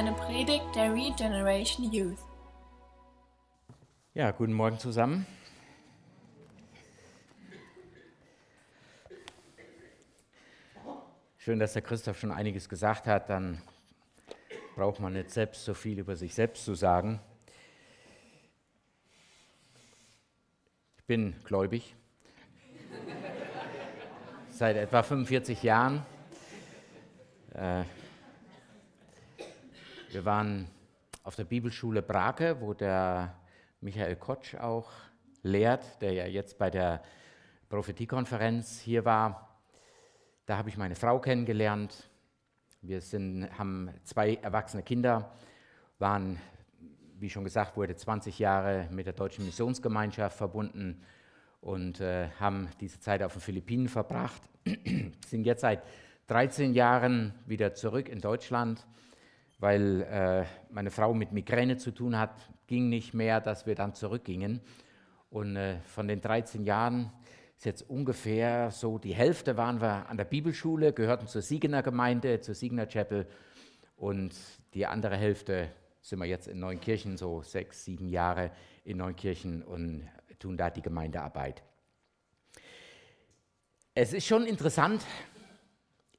eine Predigt der Regeneration Youth. Ja, guten Morgen zusammen. Schön, dass der Christoph schon einiges gesagt hat. Dann braucht man nicht selbst so viel über sich selbst zu sagen. Ich bin gläubig. Seit etwa 45 Jahren. Äh, wir waren auf der Bibelschule Brake, wo der Michael Kotsch auch lehrt, der ja jetzt bei der Prophetiekonferenz hier war. Da habe ich meine Frau kennengelernt. Wir sind, haben zwei erwachsene Kinder, waren, wie schon gesagt wurde, 20 Jahre mit der Deutschen Missionsgemeinschaft verbunden und äh, haben diese Zeit auf den Philippinen verbracht. sind jetzt seit 13 Jahren wieder zurück in Deutschland, weil äh, meine Frau mit Migräne zu tun hat. Ging nicht mehr, dass wir dann zurückgingen. Und äh, von den 13 Jahren ist jetzt ungefähr so die Hälfte waren wir an der Bibelschule, gehörten zur Siegener Gemeinde, zur Siegener Chapel und die andere Hälfte sind wir jetzt in Neunkirchen, so sechs, sieben Jahre in Neunkirchen und tun da die Gemeindearbeit. Es ist schon interessant,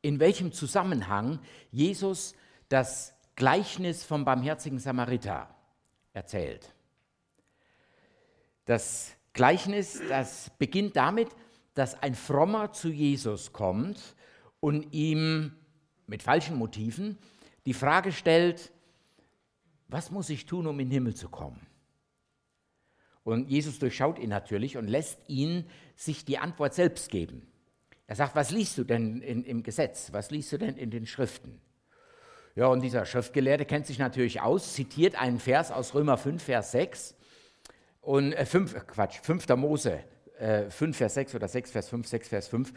in welchem Zusammenhang Jesus das Gleichnis vom barmherzigen Samariter erzählt. Das Gleichnis, das beginnt damit, dass ein Frommer zu Jesus kommt und ihm mit falschen Motiven die Frage stellt, was muss ich tun, um in den Himmel zu kommen? Und Jesus durchschaut ihn natürlich und lässt ihn sich die Antwort selbst geben. Er sagt, was liest du denn in, im Gesetz? Was liest du denn in den Schriften? Ja, und dieser Schriftgelehrte kennt sich natürlich aus, zitiert einen Vers aus Römer 5, Vers 6 und äh, 5, Quatsch, 5. Mose äh, 5, Vers 6 oder 6, Vers 5, 6, Vers 5.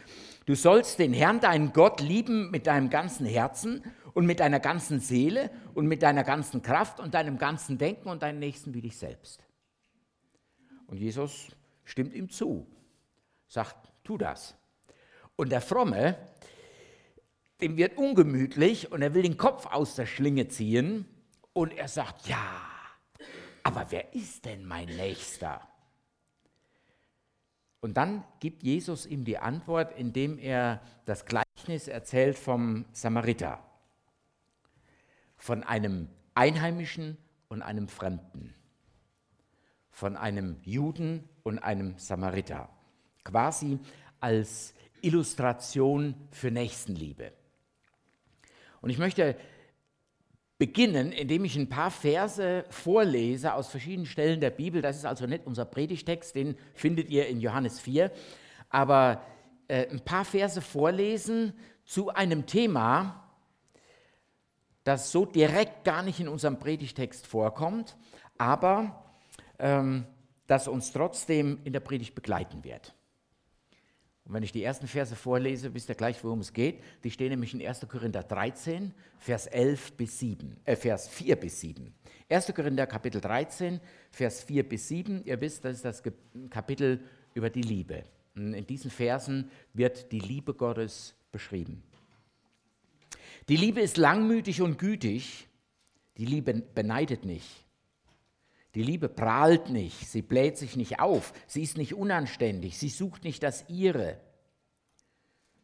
Du sollst den Herrn, deinen Gott, lieben mit deinem ganzen Herzen und mit deiner ganzen Seele und mit deiner ganzen Kraft und deinem ganzen Denken und deinen Nächsten wie dich selbst. Und Jesus stimmt ihm zu, sagt, tu das. Und der Fromme, dem wird ungemütlich und er will den Kopf aus der Schlinge ziehen und er sagt, ja, aber wer ist denn mein Nächster? Und dann gibt Jesus ihm die Antwort, indem er das Gleichnis erzählt vom Samariter, von einem Einheimischen und einem Fremden, von einem Juden und einem Samariter, quasi als Illustration für Nächstenliebe. Und ich möchte beginnen, indem ich ein paar Verse vorlese aus verschiedenen Stellen der Bibel. Das ist also nicht unser Predigtext, den findet ihr in Johannes 4, aber äh, ein paar Verse vorlesen zu einem Thema, das so direkt gar nicht in unserem Predigtext vorkommt, aber ähm, das uns trotzdem in der Predigt begleiten wird. Und wenn ich die ersten Verse vorlese, wisst ihr gleich, worum es geht. Die stehen nämlich in 1. Korinther 13, Vers 11 bis 7, äh, Vers 4 bis 7. 1. Korinther Kapitel 13, Vers 4 bis 7. Ihr wisst, das ist das Kapitel über die Liebe. In diesen Versen wird die Liebe Gottes beschrieben. Die Liebe ist langmütig und gütig. Die Liebe beneidet nicht. Die Liebe prahlt nicht, sie bläht sich nicht auf, sie ist nicht unanständig, sie sucht nicht das ihre.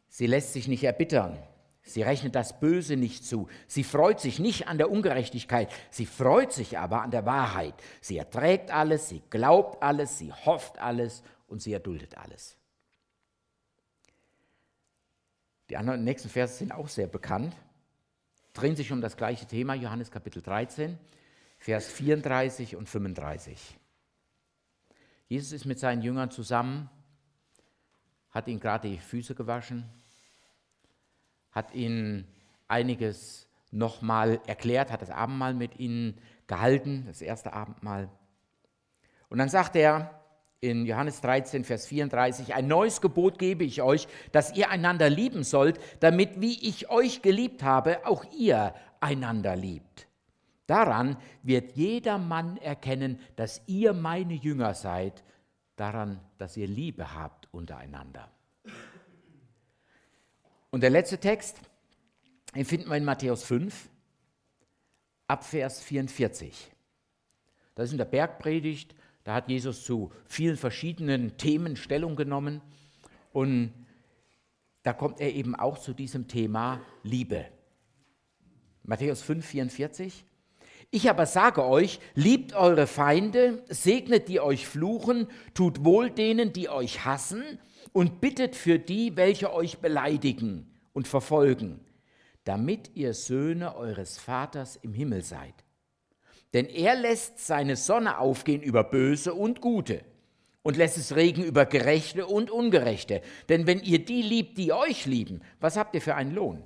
Sie lässt sich nicht erbittern, sie rechnet das Böse nicht zu, sie freut sich nicht an der Ungerechtigkeit, sie freut sich aber an der Wahrheit. Sie erträgt alles, sie glaubt alles, sie hofft alles und sie erduldet alles. Die anderen nächsten Verse sind auch sehr bekannt, drehen sich um das gleiche Thema, Johannes Kapitel 13. Vers 34 und 35. Jesus ist mit seinen Jüngern zusammen, hat ihnen gerade die Füße gewaschen, hat ihnen einiges nochmal erklärt, hat das Abendmahl mit ihnen gehalten, das erste Abendmahl. Und dann sagt er in Johannes 13, Vers 34, ein neues Gebot gebe ich euch, dass ihr einander lieben sollt, damit, wie ich euch geliebt habe, auch ihr einander liebt. Daran wird jeder Mann erkennen, dass ihr meine Jünger seid, daran, dass ihr Liebe habt untereinander. Und der letzte Text, den finden wir in Matthäus 5. ab Vers 44. Das ist in der Bergpredigt, da hat Jesus zu vielen verschiedenen Themen Stellung genommen und da kommt er eben auch zu diesem Thema Liebe. Matthäus 5, 44. Ich aber sage euch, liebt eure Feinde, segnet die euch fluchen, tut wohl denen, die euch hassen und bittet für die, welche euch beleidigen und verfolgen, damit ihr Söhne eures Vaters im Himmel seid. Denn er lässt seine Sonne aufgehen über Böse und Gute und lässt es regen über Gerechte und Ungerechte. Denn wenn ihr die liebt, die euch lieben, was habt ihr für einen Lohn?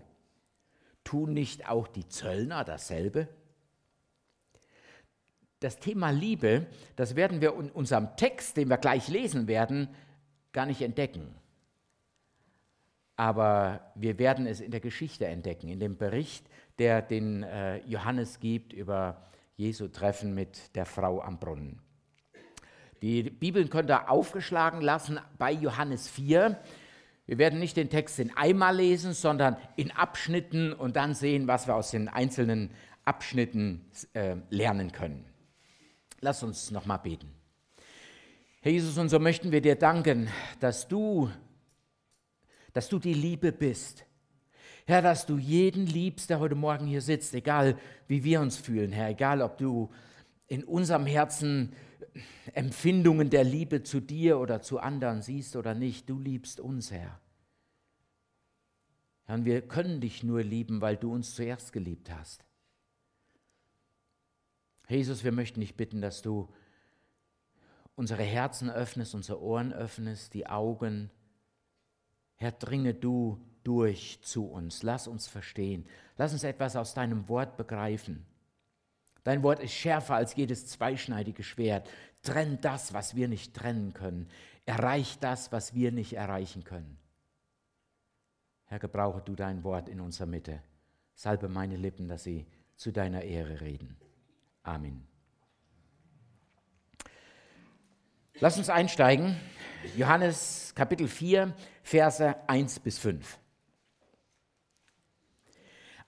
Tun nicht auch die Zöllner dasselbe? Das Thema Liebe, das werden wir in unserem Text, den wir gleich lesen werden, gar nicht entdecken. Aber wir werden es in der Geschichte entdecken, in dem Bericht, der den äh, Johannes gibt über Jesu Treffen mit der Frau am Brunnen. Die Bibeln könnt ihr aufgeschlagen lassen bei Johannes 4. Wir werden nicht den Text in einmal lesen, sondern in Abschnitten und dann sehen, was wir aus den einzelnen Abschnitten äh, lernen können. Lass uns nochmal beten. Herr Jesus, und so möchten wir dir danken, dass du, dass du die Liebe bist. Herr, dass du jeden liebst, der heute Morgen hier sitzt, egal wie wir uns fühlen, Herr, egal ob du in unserem Herzen Empfindungen der Liebe zu dir oder zu anderen siehst oder nicht, du liebst uns, Herr. Herr, und wir können dich nur lieben, weil du uns zuerst geliebt hast. Jesus, wir möchten dich bitten, dass du unsere Herzen öffnest, unsere Ohren öffnest, die Augen. Herr, dringe du durch zu uns. Lass uns verstehen. Lass uns etwas aus deinem Wort begreifen. Dein Wort ist schärfer als jedes zweischneidige Schwert. Trennt das, was wir nicht trennen können. Erreicht das, was wir nicht erreichen können. Herr, gebrauche du dein Wort in unserer Mitte. Salbe meine Lippen, dass sie zu deiner Ehre reden. Amen. Lass uns einsteigen. Johannes Kapitel 4, Verse 1 bis 5.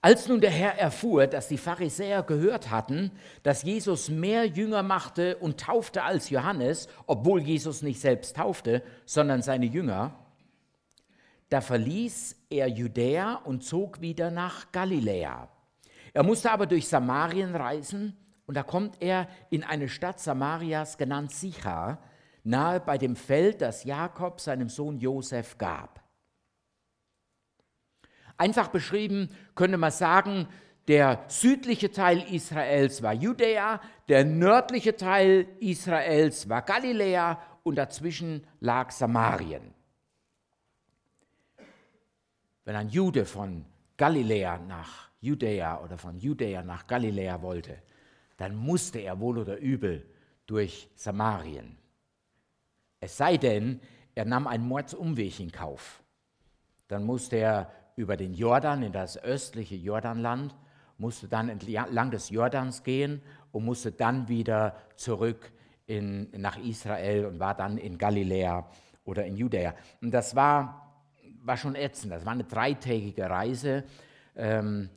Als nun der Herr erfuhr, dass die Pharisäer gehört hatten, dass Jesus mehr Jünger machte und taufte als Johannes, obwohl Jesus nicht selbst taufte, sondern seine Jünger, da verließ er Judäa und zog wieder nach Galiläa. Er musste aber durch Samarien reisen, und da kommt er in eine Stadt Samarias genannt Sichar, nahe bei dem Feld, das Jakob seinem Sohn Josef gab. Einfach beschrieben könnte man sagen, der südliche Teil Israels war Judäa, der nördliche Teil Israels war Galiläa und dazwischen lag Samarien. Wenn ein Jude von Galiläa nach Judäa oder von Judäa nach Galiläa wollte, dann musste er wohl oder übel durch Samarien. Es sei denn, er nahm einen Mordsumweg in Kauf. Dann musste er über den Jordan in das östliche Jordanland, musste dann entlang des Jordans gehen und musste dann wieder zurück in, nach Israel und war dann in Galiläa oder in Judäa. Und das war, war schon ätzend. Das war eine dreitägige Reise, ähm,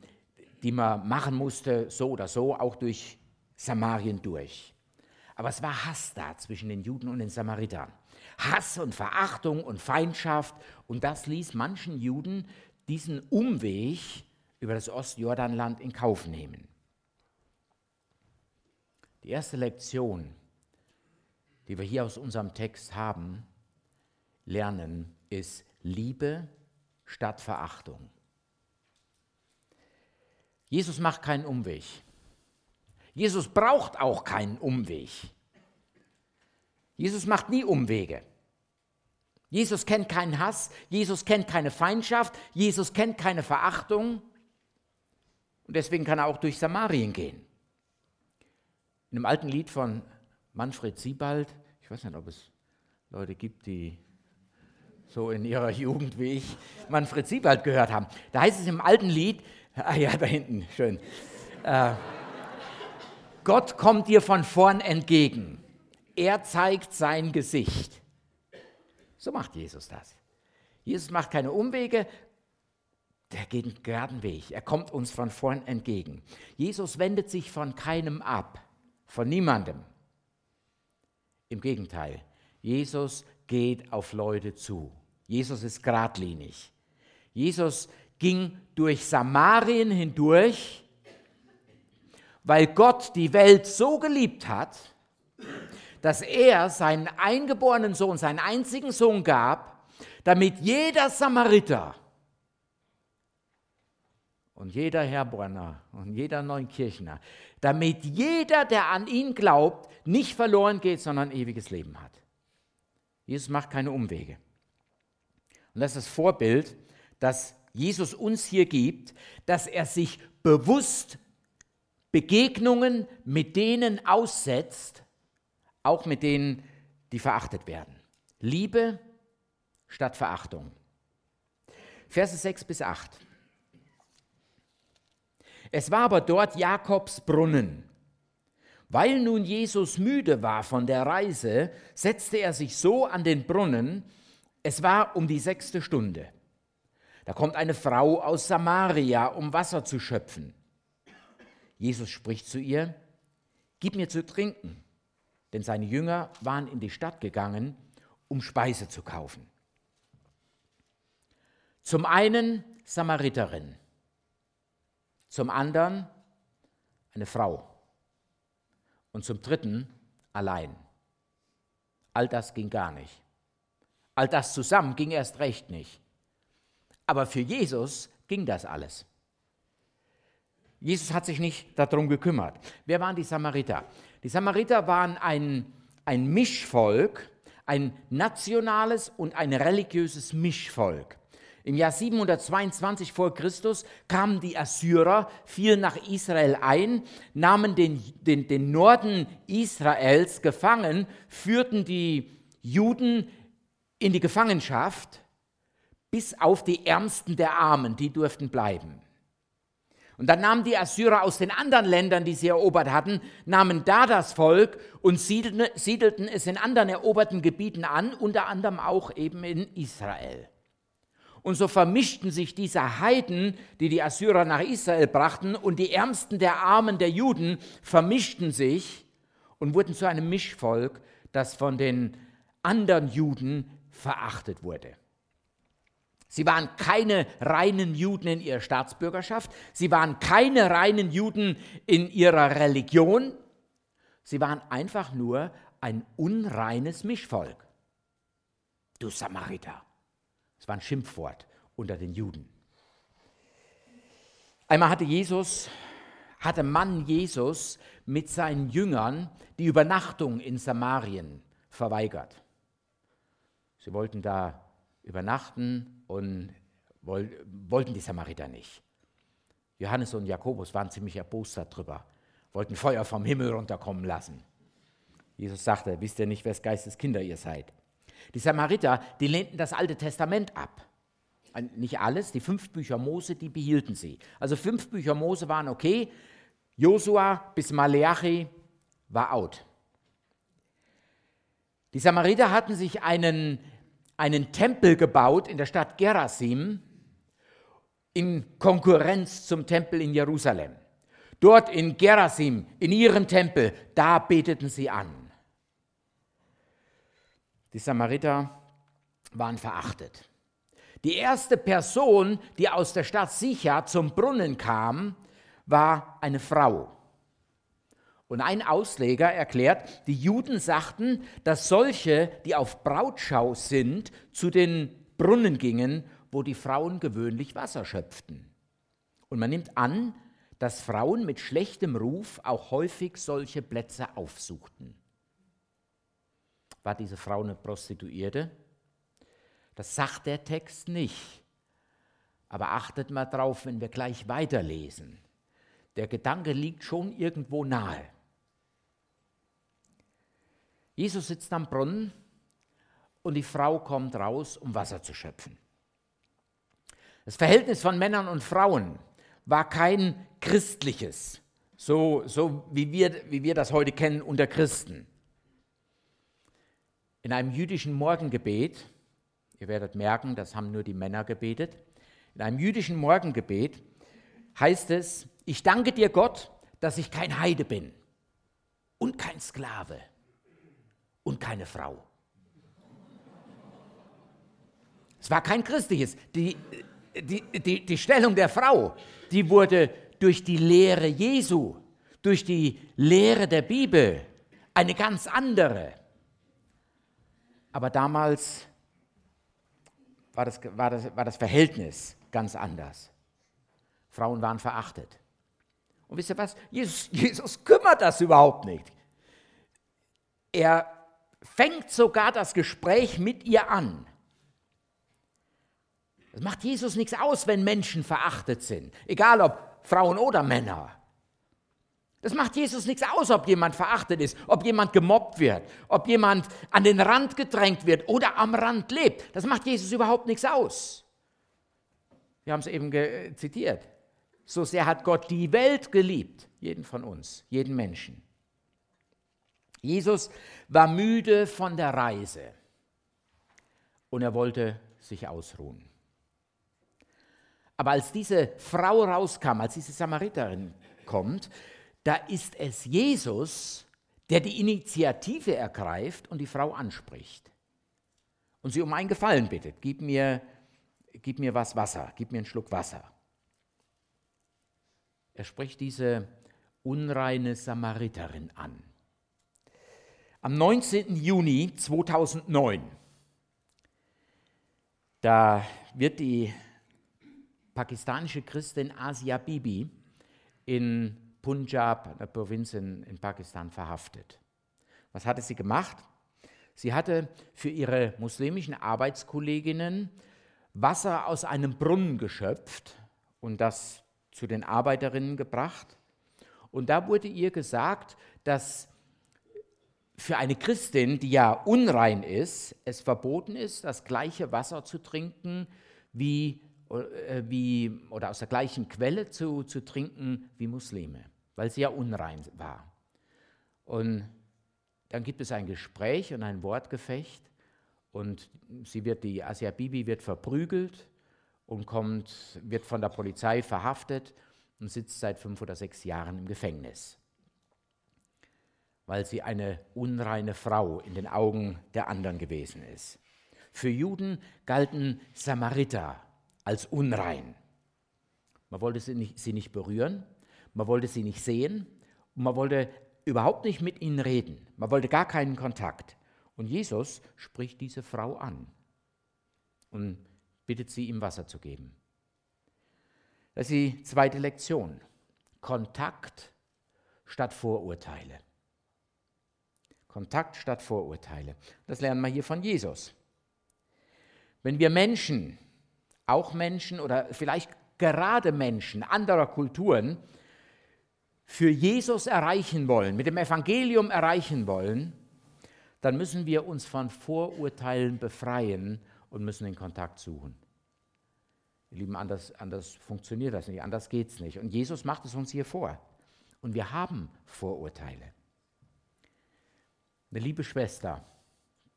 die man machen musste, so oder so, auch durch Samarien durch. Aber es war Hass da zwischen den Juden und den Samaritern. Hass und Verachtung und Feindschaft. Und das ließ manchen Juden diesen Umweg über das Ostjordanland in Kauf nehmen. Die erste Lektion, die wir hier aus unserem Text haben, lernen, ist Liebe statt Verachtung. Jesus macht keinen Umweg. Jesus braucht auch keinen Umweg. Jesus macht nie Umwege. Jesus kennt keinen Hass, Jesus kennt keine Feindschaft, Jesus kennt keine Verachtung und deswegen kann er auch durch Samarien gehen. In einem alten Lied von Manfred Siebald, ich weiß nicht, ob es Leute gibt, die so in ihrer Jugend wie ich Manfred Siebald gehört haben. Da heißt es im alten Lied, ah ja, da hinten, schön. Äh, Gott kommt dir von vorn entgegen. Er zeigt sein der geht einen geraden Weg. Er kommt uns von vorn entgegen. Jesus wendet sich von keinem ab, von niemandem. Im Gegenteil, Jesus geht auf Leute zu. Jesus ist geradlinig. Jesus ging durch Samarien hindurch, weil Gott die Welt so geliebt hat, dass er seinen eingeborenen Sohn, seinen einzigen Sohn gab, damit jeder Samariter und jeder Herborner und jeder Neunkirchner, damit jeder, der an ihn glaubt, nicht verloren geht, sondern ewiges Leben hat. Jesus macht keine Umwege. Und das ist das Vorbild, das Jesus uns hier gibt, dass er sich bewusst Begegnungen mit denen aussetzt, auch mit denen, die verachtet werden. Liebe statt Verachtung. Verse 6 bis 8. Es war aber dort Jakobs Brunnen. Weil nun Jesus müde war von der Reise, setzte er sich so an den Brunnen, es war um die sechste Stunde. Da kommt eine Frau aus Samaria, um Wasser zu schöpfen. Jesus spricht zu ihr, Gib mir zu trinken denn seine Jünger waren in die Stadt gegangen, um Speise zu kaufen. Zum einen Samariterin, zum anderen eine Frau und zum dritten allein. All das ging gar nicht. All das zusammen ging erst recht nicht. Aber für Jesus ging das alles. Jesus hat sich nicht darum gekümmert. Wer waren die Samariter? Die Samariter waren ein, ein Mischvolk, ein nationales und ein religiöses Mischvolk. Im Jahr 722 vor Christus kamen die Assyrer, fielen nach Israel ein, nahmen den, den, den Norden Israels gefangen, führten die Juden in die Gefangenschaft, bis auf die Ärmsten der Armen, die durften bleiben. Und dann nahmen die Assyrer aus den anderen Ländern, die sie erobert hatten, nahmen da das Volk und siedelten, siedelten es in anderen eroberten Gebieten an, unter anderem auch eben in Israel. Und so vermischten sich diese Heiden, die die Assyrer nach Israel brachten, und die Ärmsten der Armen der Juden vermischten sich und wurden zu einem Mischvolk, das von den anderen Juden verachtet wurde. Sie waren keine reinen Juden in ihrer Staatsbürgerschaft, sie waren keine reinen Juden in ihrer Religion, sie waren einfach nur ein unreines Mischvolk. Du Samariter. Das war ein Schimpfwort unter den Juden. Einmal hatte Jesus, hatte Mann Jesus mit seinen Jüngern die Übernachtung in Samarien verweigert. Sie wollten da übernachten und wollten die Samariter nicht. Johannes und Jakobus waren ziemlich erbost darüber, wollten Feuer vom Himmel runterkommen lassen. Jesus sagte, wisst ihr nicht, wes Geistes Kinder ihr seid? Die Samariter, die lehnten das Alte Testament ab. Nicht alles, die fünf Bücher Mose, die behielten sie. Also fünf Bücher Mose waren okay, Josua bis Maleachi war out. Die Samariter hatten sich einen einen Tempel gebaut in der Stadt Gerasim in Konkurrenz zum Tempel in Jerusalem. Dort in Gerasim, in ihrem Tempel, da beteten sie an. Die Samariter waren verachtet. Die erste Person, die aus der Stadt Sicha zum Brunnen kam, war eine Frau. Und ein Ausleger erklärt, die Juden sagten, dass solche, die auf Brautschau sind, zu den Brunnen gingen, wo die Frauen gewöhnlich Wasser schöpften. Und man nimmt an, dass Frauen mit schlechtem Ruf auch häufig solche Plätze aufsuchten. War diese Frau eine Prostituierte? Das sagt der Text nicht. Aber achtet mal drauf, wenn wir gleich weiterlesen. Der Gedanke liegt schon irgendwo nahe. Jesus sitzt am Brunnen und die Frau kommt raus, um Wasser zu schöpfen. Das Verhältnis von Männern und Frauen war kein christliches, so, so wie, wir, wie wir das heute kennen unter Christen. In einem jüdischen Morgengebet, ihr werdet merken, das haben nur die Männer gebetet, In einem jüdischen Morgengebet heißt es, ich danke dir Gott, dass ich kein Heide bin und kein Sklave und keine Frau. Es war kein christliches. Die, die, die, die Stellung der Frau, die wurde durch die Lehre Jesu, durch die Lehre der Bibel eine ganz andere. Aber damals war das, war das, war das Verhältnis ganz anders. Frauen waren verachtet. Und wisst ihr was? Jesus, Jesus kümmert das überhaupt nicht. Er fängt sogar das Gespräch mit ihr an. Es macht Jesus nichts aus, wenn Menschen verachtet sind, egal ob Frauen oder Männer. Das macht Jesus nichts aus, ob jemand verachtet ist, ob jemand gemobbt wird, ob jemand an den Rand gedrängt wird oder am Rand lebt. Das macht Jesus überhaupt nichts aus. Wir haben es eben zitiert. So sehr hat Gott die Welt geliebt, jeden von uns, jeden Menschen. Jesus war müde von der Reise und er wollte sich ausruhen. Aber als diese Frau rauskam, als diese Samariterin kommt, da ist es Jesus, der die Initiative ergreift und die Frau anspricht. Und sie um einen Gefallen bittet, gib mir, gib mir was Wasser, gib mir einen Schluck Wasser. Er spricht diese unreine Samariterin an. Am 19. Juni 2009, da wird die pakistanische Christin Asia Bibi in Punjab, einer Provinz in, in Pakistan, verhaftet. Was hatte sie gemacht? Sie hatte für ihre muslimischen Arbeitskolleginnen Wasser aus einem Brunnen geschöpft und das zu den Arbeiterinnen gebracht. Und da wurde ihr gesagt, dass für eine Christin, die ja unrein ist, es verboten ist, das gleiche Wasser zu trinken wie äh, wie, oder aus der gleichen Quelle zu, zu trinken wie Muslime, weil sie ja unrein war. Und dann gibt es ein Gespräch und ein Wortgefecht und sie wird, die Asia Bibi wird verprügelt und kommt, wird von der Polizei verhaftet und sitzt seit fünf oder sechs Jahren im Gefängnis, weil sie eine unreine Frau in den Augen der anderen gewesen ist. Für Juden galten Samariter als unrein. Man wollte sie nicht, sie nicht berühren, man wollte sie nicht sehen und man wollte überhaupt nicht mit ihnen reden. Man wollte gar keinen Kontakt. Und Jesus spricht diese Frau an und bittet sie, ihm Wasser zu geben. Das ist die zweite Lektion. Kontakt statt Vorurteile. Kontakt statt Vorurteile. Das lernen wir hier von Jesus. Wenn wir Menschen auch Menschen oder vielleicht gerade Menschen anderer Kulturen für Jesus erreichen wollen, mit dem Evangelium erreichen wollen, dann müssen wir uns von Vorurteilen befreien und müssen den Kontakt suchen. Ihr Lieben, anders, anders funktioniert das nicht, anders geht es nicht. Und Jesus macht es uns hier vor. Und wir haben Vorurteile. Eine liebe Schwester,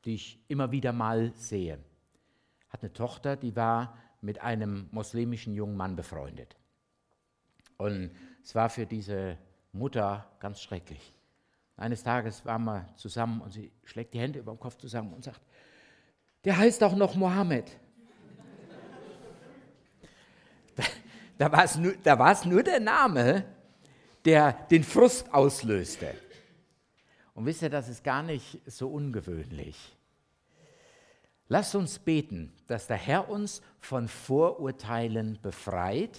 die ich immer wieder mal sehe, hat eine Tochter, die war mit einem muslimischen jungen Mann befreundet. Und es war für diese Mutter ganz schrecklich. Eines Tages waren wir zusammen und sie schlägt die Hände über den Kopf zusammen und sagt, der heißt auch noch Mohammed. da war es nur, nur der Name, der den Frust auslöste. Und wisst ihr, das ist gar nicht so ungewöhnlich. Lasst uns beten, dass der Herr uns von Vorurteilen befreit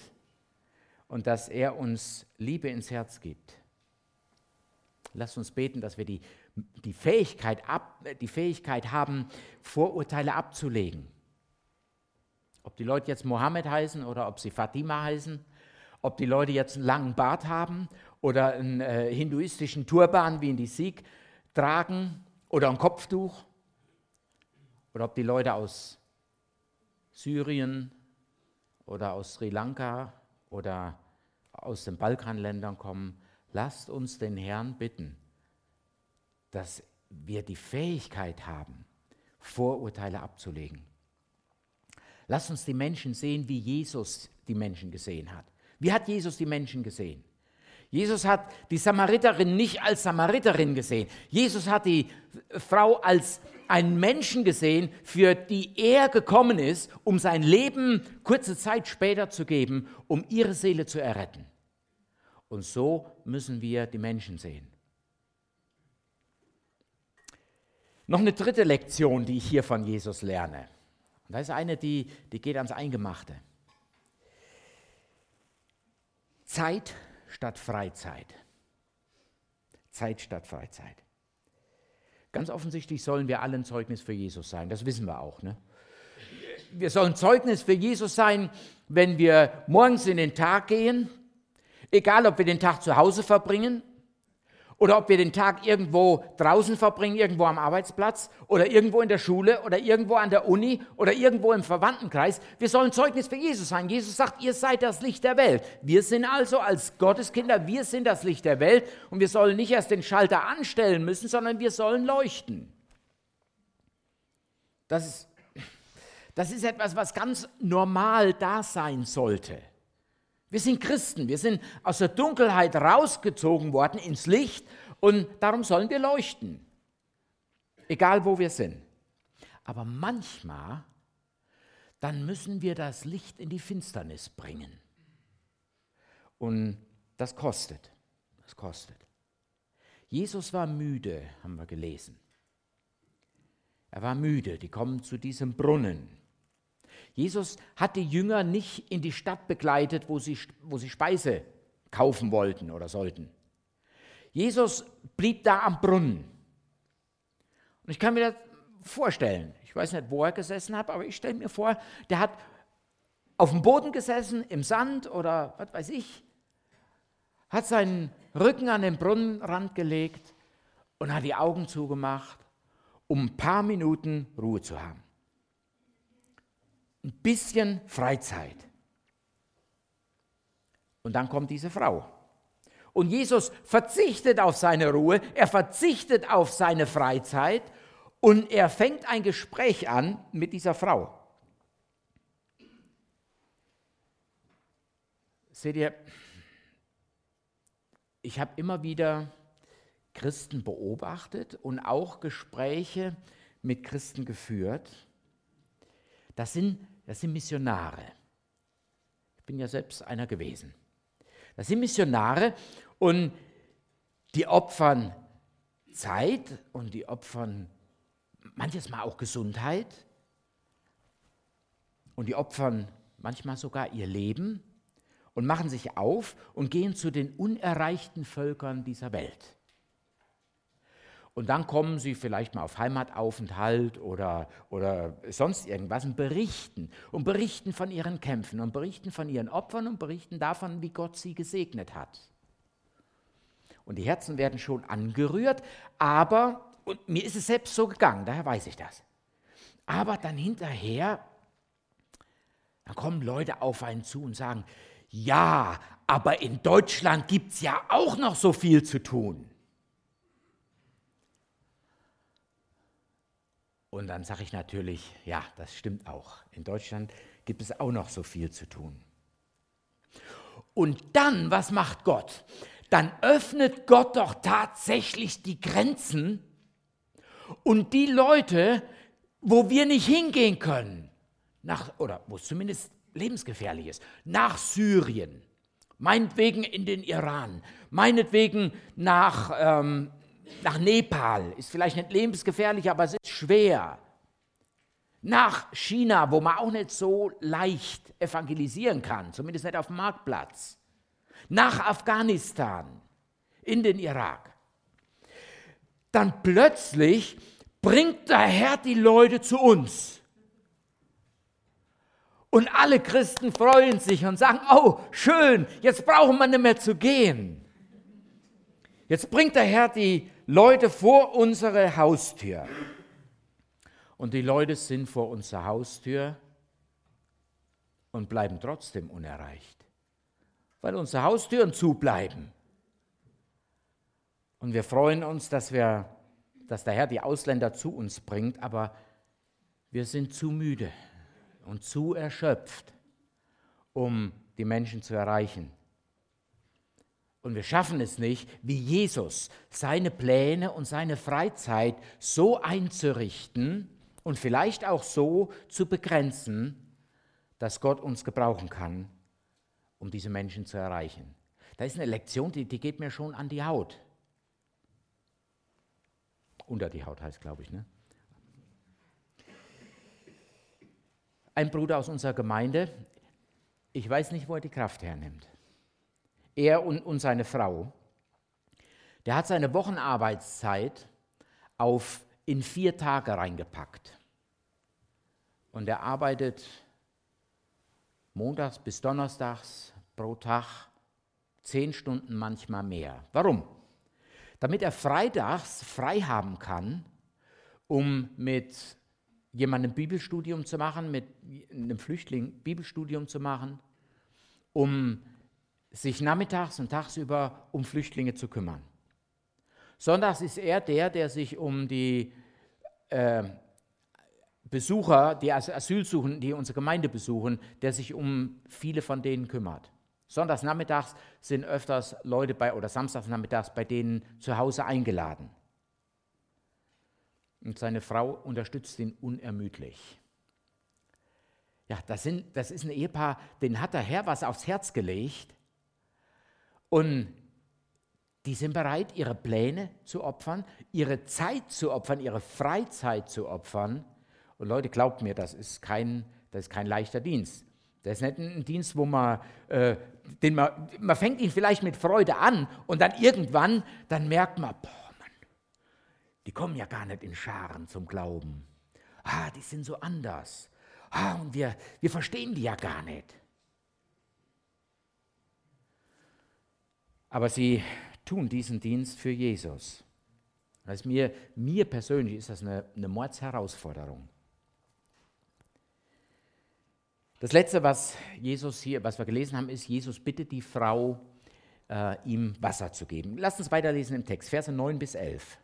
und dass er uns Liebe ins Herz gibt. Lasst uns beten, dass wir die, die, Fähigkeit, ab, die Fähigkeit haben, Vorurteile abzulegen. Ob die Leute jetzt Mohammed heißen oder ob sie Fatima heißen, ob die Leute jetzt einen langen Bart haben oder einen äh, hinduistischen Turban wie in die Sikh tragen oder ein Kopftuch oder ob die Leute aus Syrien oder aus Sri Lanka oder aus den Balkanländern kommen, lasst uns den Herrn bitten, dass wir die Fähigkeit haben, Vorurteile abzulegen. Lass uns die Menschen sehen, wie Jesus die Menschen gesehen hat. Wie hat Jesus die Menschen gesehen? Jesus hat die Samariterin nicht als Samariterin gesehen. Jesus hat die Frau als einen Menschen gesehen, für die er gekommen ist, um sein Leben kurze Zeit später zu geben, um ihre Seele zu erretten. Und so müssen wir die Menschen sehen. Noch eine dritte Lektion, die ich hier von Jesus lerne. Und das ist eine, die, die geht ans Eingemachte. Zeit statt Freizeit. Zeit statt Freizeit. Ganz offensichtlich sollen wir alle ein Zeugnis für Jesus sein, das wissen wir auch. Ne? Wir sollen Zeugnis für Jesus sein, wenn wir morgens in den Tag gehen, egal ob wir den Tag zu Hause verbringen oder ob wir den Tag irgendwo draußen verbringen, irgendwo am Arbeitsplatz oder irgendwo in der Schule oder irgendwo an der Uni oder irgendwo im Verwandtenkreis. Wir sollen Zeugnis für Jesus sein. Jesus sagt, ihr seid das Licht der Welt. Wir sind also als Gotteskinder, wir sind das Licht der Welt und wir sollen nicht erst den Schalter anstellen müssen, sondern wir sollen leuchten. Das ist, das ist etwas, was ganz normal da sein sollte. Wir sind Christen, wir sind aus der Dunkelheit rausgezogen worden ins Licht und darum sollen wir leuchten, egal wo wir sind. Aber manchmal, dann müssen wir das Licht in die Finsternis bringen. Und das kostet, das kostet. Jesus war müde, haben wir gelesen. Er war müde, die kommen zu diesem Brunnen. Jesus hat die Jünger nicht in die Stadt begleitet, wo sie, wo sie Speise kaufen wollten oder sollten. Jesus blieb da am Brunnen. Und ich kann mir das vorstellen, ich weiß nicht, wo er gesessen hat, aber ich stelle mir vor, der hat auf dem Boden gesessen, im Sand oder was weiß ich, hat seinen Rücken an den Brunnenrand gelegt und hat die Augen zugemacht, um ein paar Minuten Ruhe zu haben ein bisschen Freizeit. Und dann kommt diese Frau. Und Jesus verzichtet auf seine Ruhe, er verzichtet auf seine Freizeit und er fängt ein Gespräch an mit dieser Frau. Seht ihr, ich habe immer wieder Christen beobachtet und auch Gespräche mit Christen geführt. Das sind das sind Missionare. Ich bin ja selbst einer gewesen. Das sind Missionare und die opfern Zeit und die opfern manches Mal auch Gesundheit und die opfern manchmal sogar ihr Leben und machen sich auf und gehen zu den unerreichten Völkern dieser Welt. Und dann kommen sie vielleicht mal auf Heimataufenthalt oder, oder sonst irgendwas und berichten und berichten von ihren Kämpfen und berichten von ihren Opfern und berichten davon, wie Gott sie gesegnet hat. Und die Herzen werden schon angerührt, aber, und mir ist es selbst so gegangen, daher weiß ich das. Aber dann hinterher, dann kommen Leute auf einen zu und sagen, ja, aber in Deutschland gibt es ja auch noch so viel zu tun. Und dann sage ich natürlich, ja, das stimmt auch. In Deutschland gibt es auch noch so viel zu tun. Und dann, was macht Gott? Dann öffnet Gott doch tatsächlich die Grenzen und die Leute, wo wir nicht hingehen können, nach, oder wo es zumindest lebensgefährlich ist, nach Syrien, meinetwegen in den Iran, meinetwegen nach ähm, nach Nepal, ist vielleicht nicht lebensgefährlich, aber es ist schwer. Nach China, wo man auch nicht so leicht evangelisieren kann, zumindest nicht auf dem Marktplatz. Nach Afghanistan, in den Irak. Dann plötzlich bringt der Herr die Leute zu uns. Und alle Christen freuen sich und sagen, oh, schön, jetzt brauchen wir nicht mehr zu gehen. Jetzt bringt der Herr die Leute vor unsere Haustür. Und die Leute sind vor unserer Haustür und bleiben trotzdem unerreicht, weil unsere Haustüren zubleiben. Und wir freuen uns, dass, wir, dass der Herr die Ausländer zu uns bringt, aber wir sind zu müde und zu erschöpft, um die Menschen zu erreichen. Und wir schaffen es nicht, wie Jesus, seine Pläne und seine Freizeit so einzurichten und vielleicht auch so zu begrenzen, dass Gott uns gebrauchen kann, um diese Menschen zu erreichen. Da ist eine Lektion, die, die geht mir schon an die Haut. Unter die Haut heißt, glaube ich. Ne? Ein Bruder aus unserer Gemeinde, ich weiß nicht, wo er die Kraft hernimmt. Er und, und seine Frau, der hat seine Wochenarbeitszeit auf in vier Tage reingepackt. Und er arbeitet montags bis donnerstags pro Tag zehn Stunden, manchmal mehr. Warum? Damit er freitags frei haben kann, um mit jemandem Bibelstudium zu machen, mit einem Flüchtling Bibelstudium zu machen, um sich nachmittags und tagsüber um Flüchtlinge zu kümmern. Sonntags ist er der, der sich um die äh, Besucher, die Asylsuchenden, die unsere Gemeinde besuchen, der sich um viele von denen kümmert. Sonntags nachmittags sind öfters Leute bei, oder samstags nachmittags bei denen zu Hause eingeladen. Und seine Frau unterstützt ihn unermüdlich. Ja, das, sind, das ist ein Ehepaar, den hat der Herr was aufs Herz gelegt. Und die sind bereit, ihre Pläne zu opfern, ihre Zeit zu opfern, ihre Freizeit zu opfern. Und Leute, glaubt mir, das ist kein, das ist kein leichter Dienst. Das ist nicht ein Dienst, wo man, äh, den man, man fängt ihn vielleicht mit Freude an und dann irgendwann, dann merkt man, boah, Mann, die kommen ja gar nicht in Scharen zum Glauben. Ah, die sind so anders. Ah, und wir, wir verstehen die ja gar nicht. Aber sie tun diesen Dienst für Jesus. Das mir, mir persönlich ist das eine, eine Mordsherausforderung. Das letzte, was Jesus hier, was wir gelesen haben, ist, Jesus bittet die Frau, äh, ihm Wasser zu geben. Lasst uns weiterlesen im Text, Verse 9 bis 11.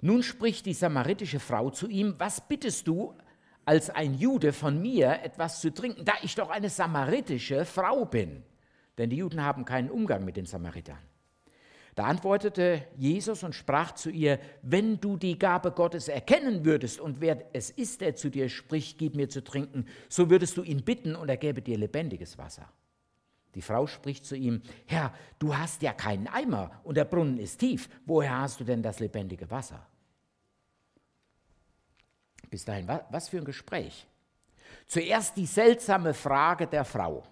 Nun spricht die samaritische Frau zu ihm, was bittest du als ein Jude von mir etwas zu trinken, da ich doch eine samaritische Frau bin? Denn die Juden haben keinen Umgang mit den Samaritern. Da antwortete Jesus und sprach zu ihr, wenn du die Gabe Gottes erkennen würdest und wer es ist, der zu dir spricht, gib mir zu trinken, so würdest du ihn bitten und er gäbe dir lebendiges Wasser. Die Frau spricht zu ihm, Herr, du hast ja keinen Eimer und der Brunnen ist tief, woher hast du denn das lebendige Wasser? Bis dahin, was für ein Gespräch. Zuerst die seltsame Frage der Frau.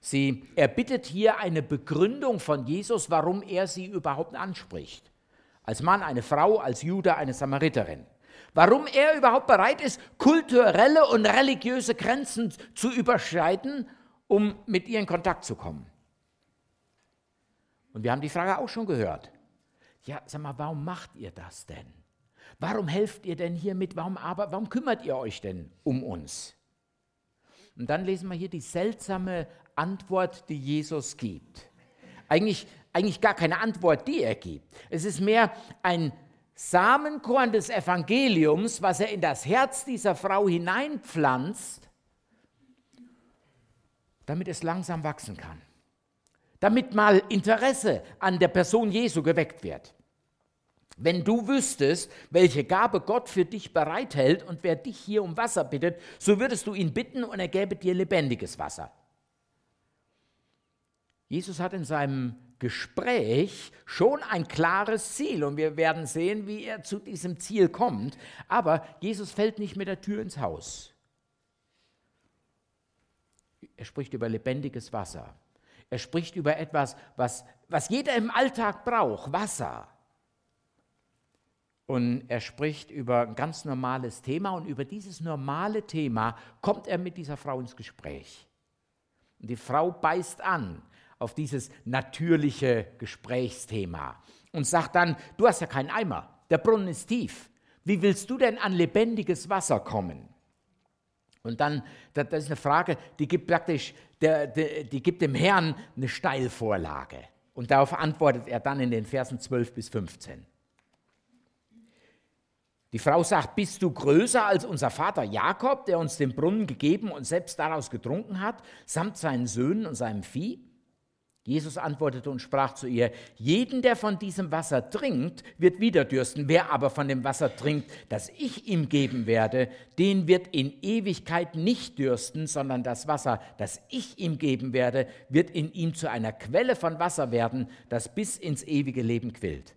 Sie erbittet hier eine Begründung von Jesus, warum er sie überhaupt anspricht. Als Mann eine Frau, als Jude eine Samariterin. Warum er überhaupt bereit ist, kulturelle und religiöse Grenzen zu überschreiten, um mit ihr in Kontakt zu kommen. Und wir haben die Frage auch schon gehört. Ja, sag mal, warum macht ihr das denn? Warum helft ihr denn hier mit? Warum, aber, warum kümmert ihr euch denn um uns? Und dann lesen wir hier die seltsame Antwort, die Jesus gibt. Eigentlich, eigentlich gar keine Antwort, die er gibt. Es ist mehr ein Samenkorn des Evangeliums, was er in das Herz dieser Frau hineinpflanzt, damit es langsam wachsen kann. Damit mal Interesse an der Person Jesu geweckt wird. Wenn du wüsstest, welche Gabe Gott für dich bereithält und wer dich hier um Wasser bittet, so würdest du ihn bitten und er gäbe dir lebendiges Wasser. Jesus hat in seinem Gespräch schon ein klares Ziel und wir werden sehen, wie er zu diesem Ziel kommt. Aber Jesus fällt nicht mit der Tür ins Haus. Er spricht über lebendiges Wasser. Er spricht über etwas, was, was jeder im Alltag braucht, Wasser. Und er spricht über ein ganz normales Thema und über dieses normale Thema kommt er mit dieser Frau ins Gespräch. Und die Frau beißt an auf dieses natürliche Gesprächsthema und sagt dann, du hast ja keinen Eimer, der Brunnen ist tief. Wie willst du denn an lebendiges Wasser kommen? Und dann, das ist eine Frage, die gibt praktisch, die gibt dem Herrn eine Steilvorlage. Und darauf antwortet er dann in den Versen 12 bis 15. Die Frau sagt, bist du größer als unser Vater Jakob, der uns den Brunnen gegeben und selbst daraus getrunken hat, samt seinen Söhnen und seinem Vieh? Jesus antwortete und sprach zu ihr, jeden, der von diesem Wasser trinkt, wird wieder dürsten. Wer aber von dem Wasser trinkt, das ich ihm geben werde, den wird in Ewigkeit nicht dürsten, sondern das Wasser, das ich ihm geben werde, wird in ihm zu einer Quelle von Wasser werden, das bis ins ewige Leben quillt.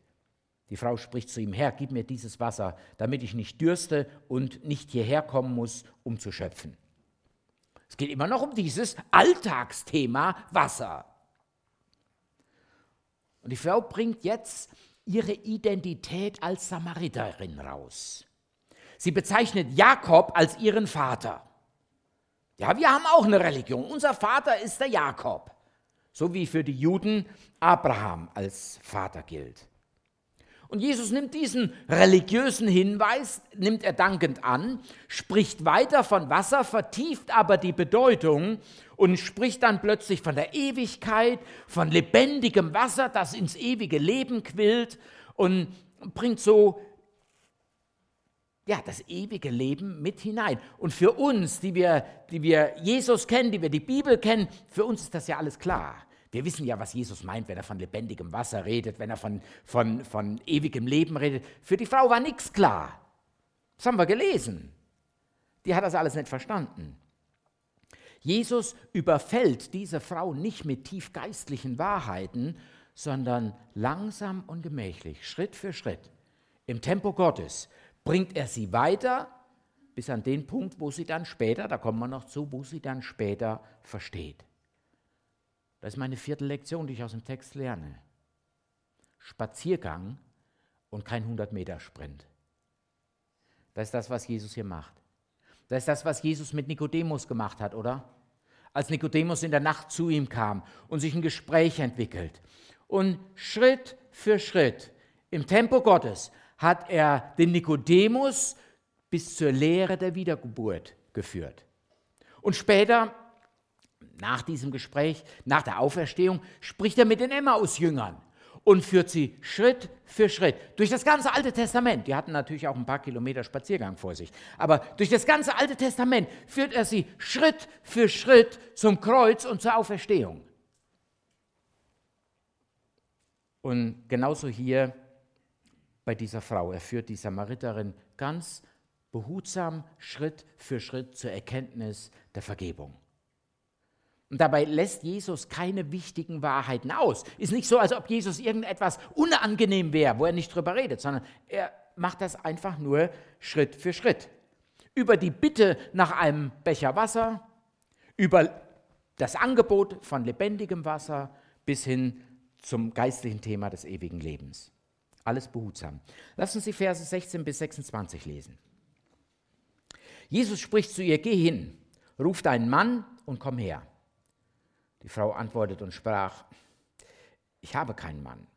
Die Frau spricht zu ihm, Herr, gib mir dieses Wasser, damit ich nicht dürste und nicht hierher kommen muss, um zu schöpfen. Es geht immer noch um dieses Alltagsthema Wasser. Und die Frau bringt jetzt ihre Identität als Samariterin raus. Sie bezeichnet Jakob als ihren Vater. Ja, wir haben auch eine Religion. Unser Vater ist der Jakob. So wie für die Juden Abraham als Vater gilt. Und Jesus nimmt diesen religiösen Hinweis, nimmt er dankend an, spricht weiter von Wasser, vertieft aber die Bedeutung und spricht dann plötzlich von der Ewigkeit, von lebendigem Wasser, das ins ewige Leben quillt und bringt so ja, das ewige Leben mit hinein. Und für uns, die wir, die wir Jesus kennen, die wir die Bibel kennen, für uns ist das ja alles klar. Wir wissen ja, was Jesus meint, wenn er von lebendigem Wasser redet, wenn er von, von, von ewigem Leben redet. Für die Frau war nichts klar. Das haben wir gelesen. Die hat das alles nicht verstanden. Jesus überfällt diese Frau nicht mit tiefgeistlichen Wahrheiten, sondern langsam und gemächlich, Schritt für Schritt, im Tempo Gottes, bringt er sie weiter bis an den Punkt, wo sie dann später, da kommen wir noch zu, wo sie dann später versteht. Das ist meine vierte Lektion, die ich aus dem Text lerne. Spaziergang und kein 100-Meter-Sprint. Das ist das, was Jesus hier macht. Das ist das, was Jesus mit Nikodemus gemacht hat, oder? Als Nikodemus in der Nacht zu ihm kam und sich ein Gespräch entwickelt. Und Schritt für Schritt, im Tempo Gottes, hat er den Nikodemus bis zur Lehre der Wiedergeburt geführt. Und später nach diesem Gespräch, nach der Auferstehung, spricht er mit den Emmaus-Jüngern und führt sie Schritt für Schritt durch das ganze Alte Testament. Die hatten natürlich auch ein paar Kilometer Spaziergang vor sich, aber durch das ganze Alte Testament führt er sie Schritt für Schritt zum Kreuz und zur Auferstehung. Und genauso hier bei dieser Frau. Er führt die Samariterin ganz behutsam Schritt für Schritt zur Erkenntnis der Vergebung. Und dabei lässt Jesus keine wichtigen Wahrheiten aus. Ist nicht so, als ob Jesus irgendetwas unangenehm wäre, wo er nicht drüber redet, sondern er macht das einfach nur Schritt für Schritt. Über die Bitte nach einem Becher Wasser, über das Angebot von lebendigem Wasser bis hin zum geistlichen Thema des ewigen Lebens. Alles behutsam. Lassen Sie Verse 16 bis 26 lesen. Jesus spricht zu ihr, geh hin, ruf deinen Mann und komm her. Die Frau antwortet und sprach, ich habe keinen Mann.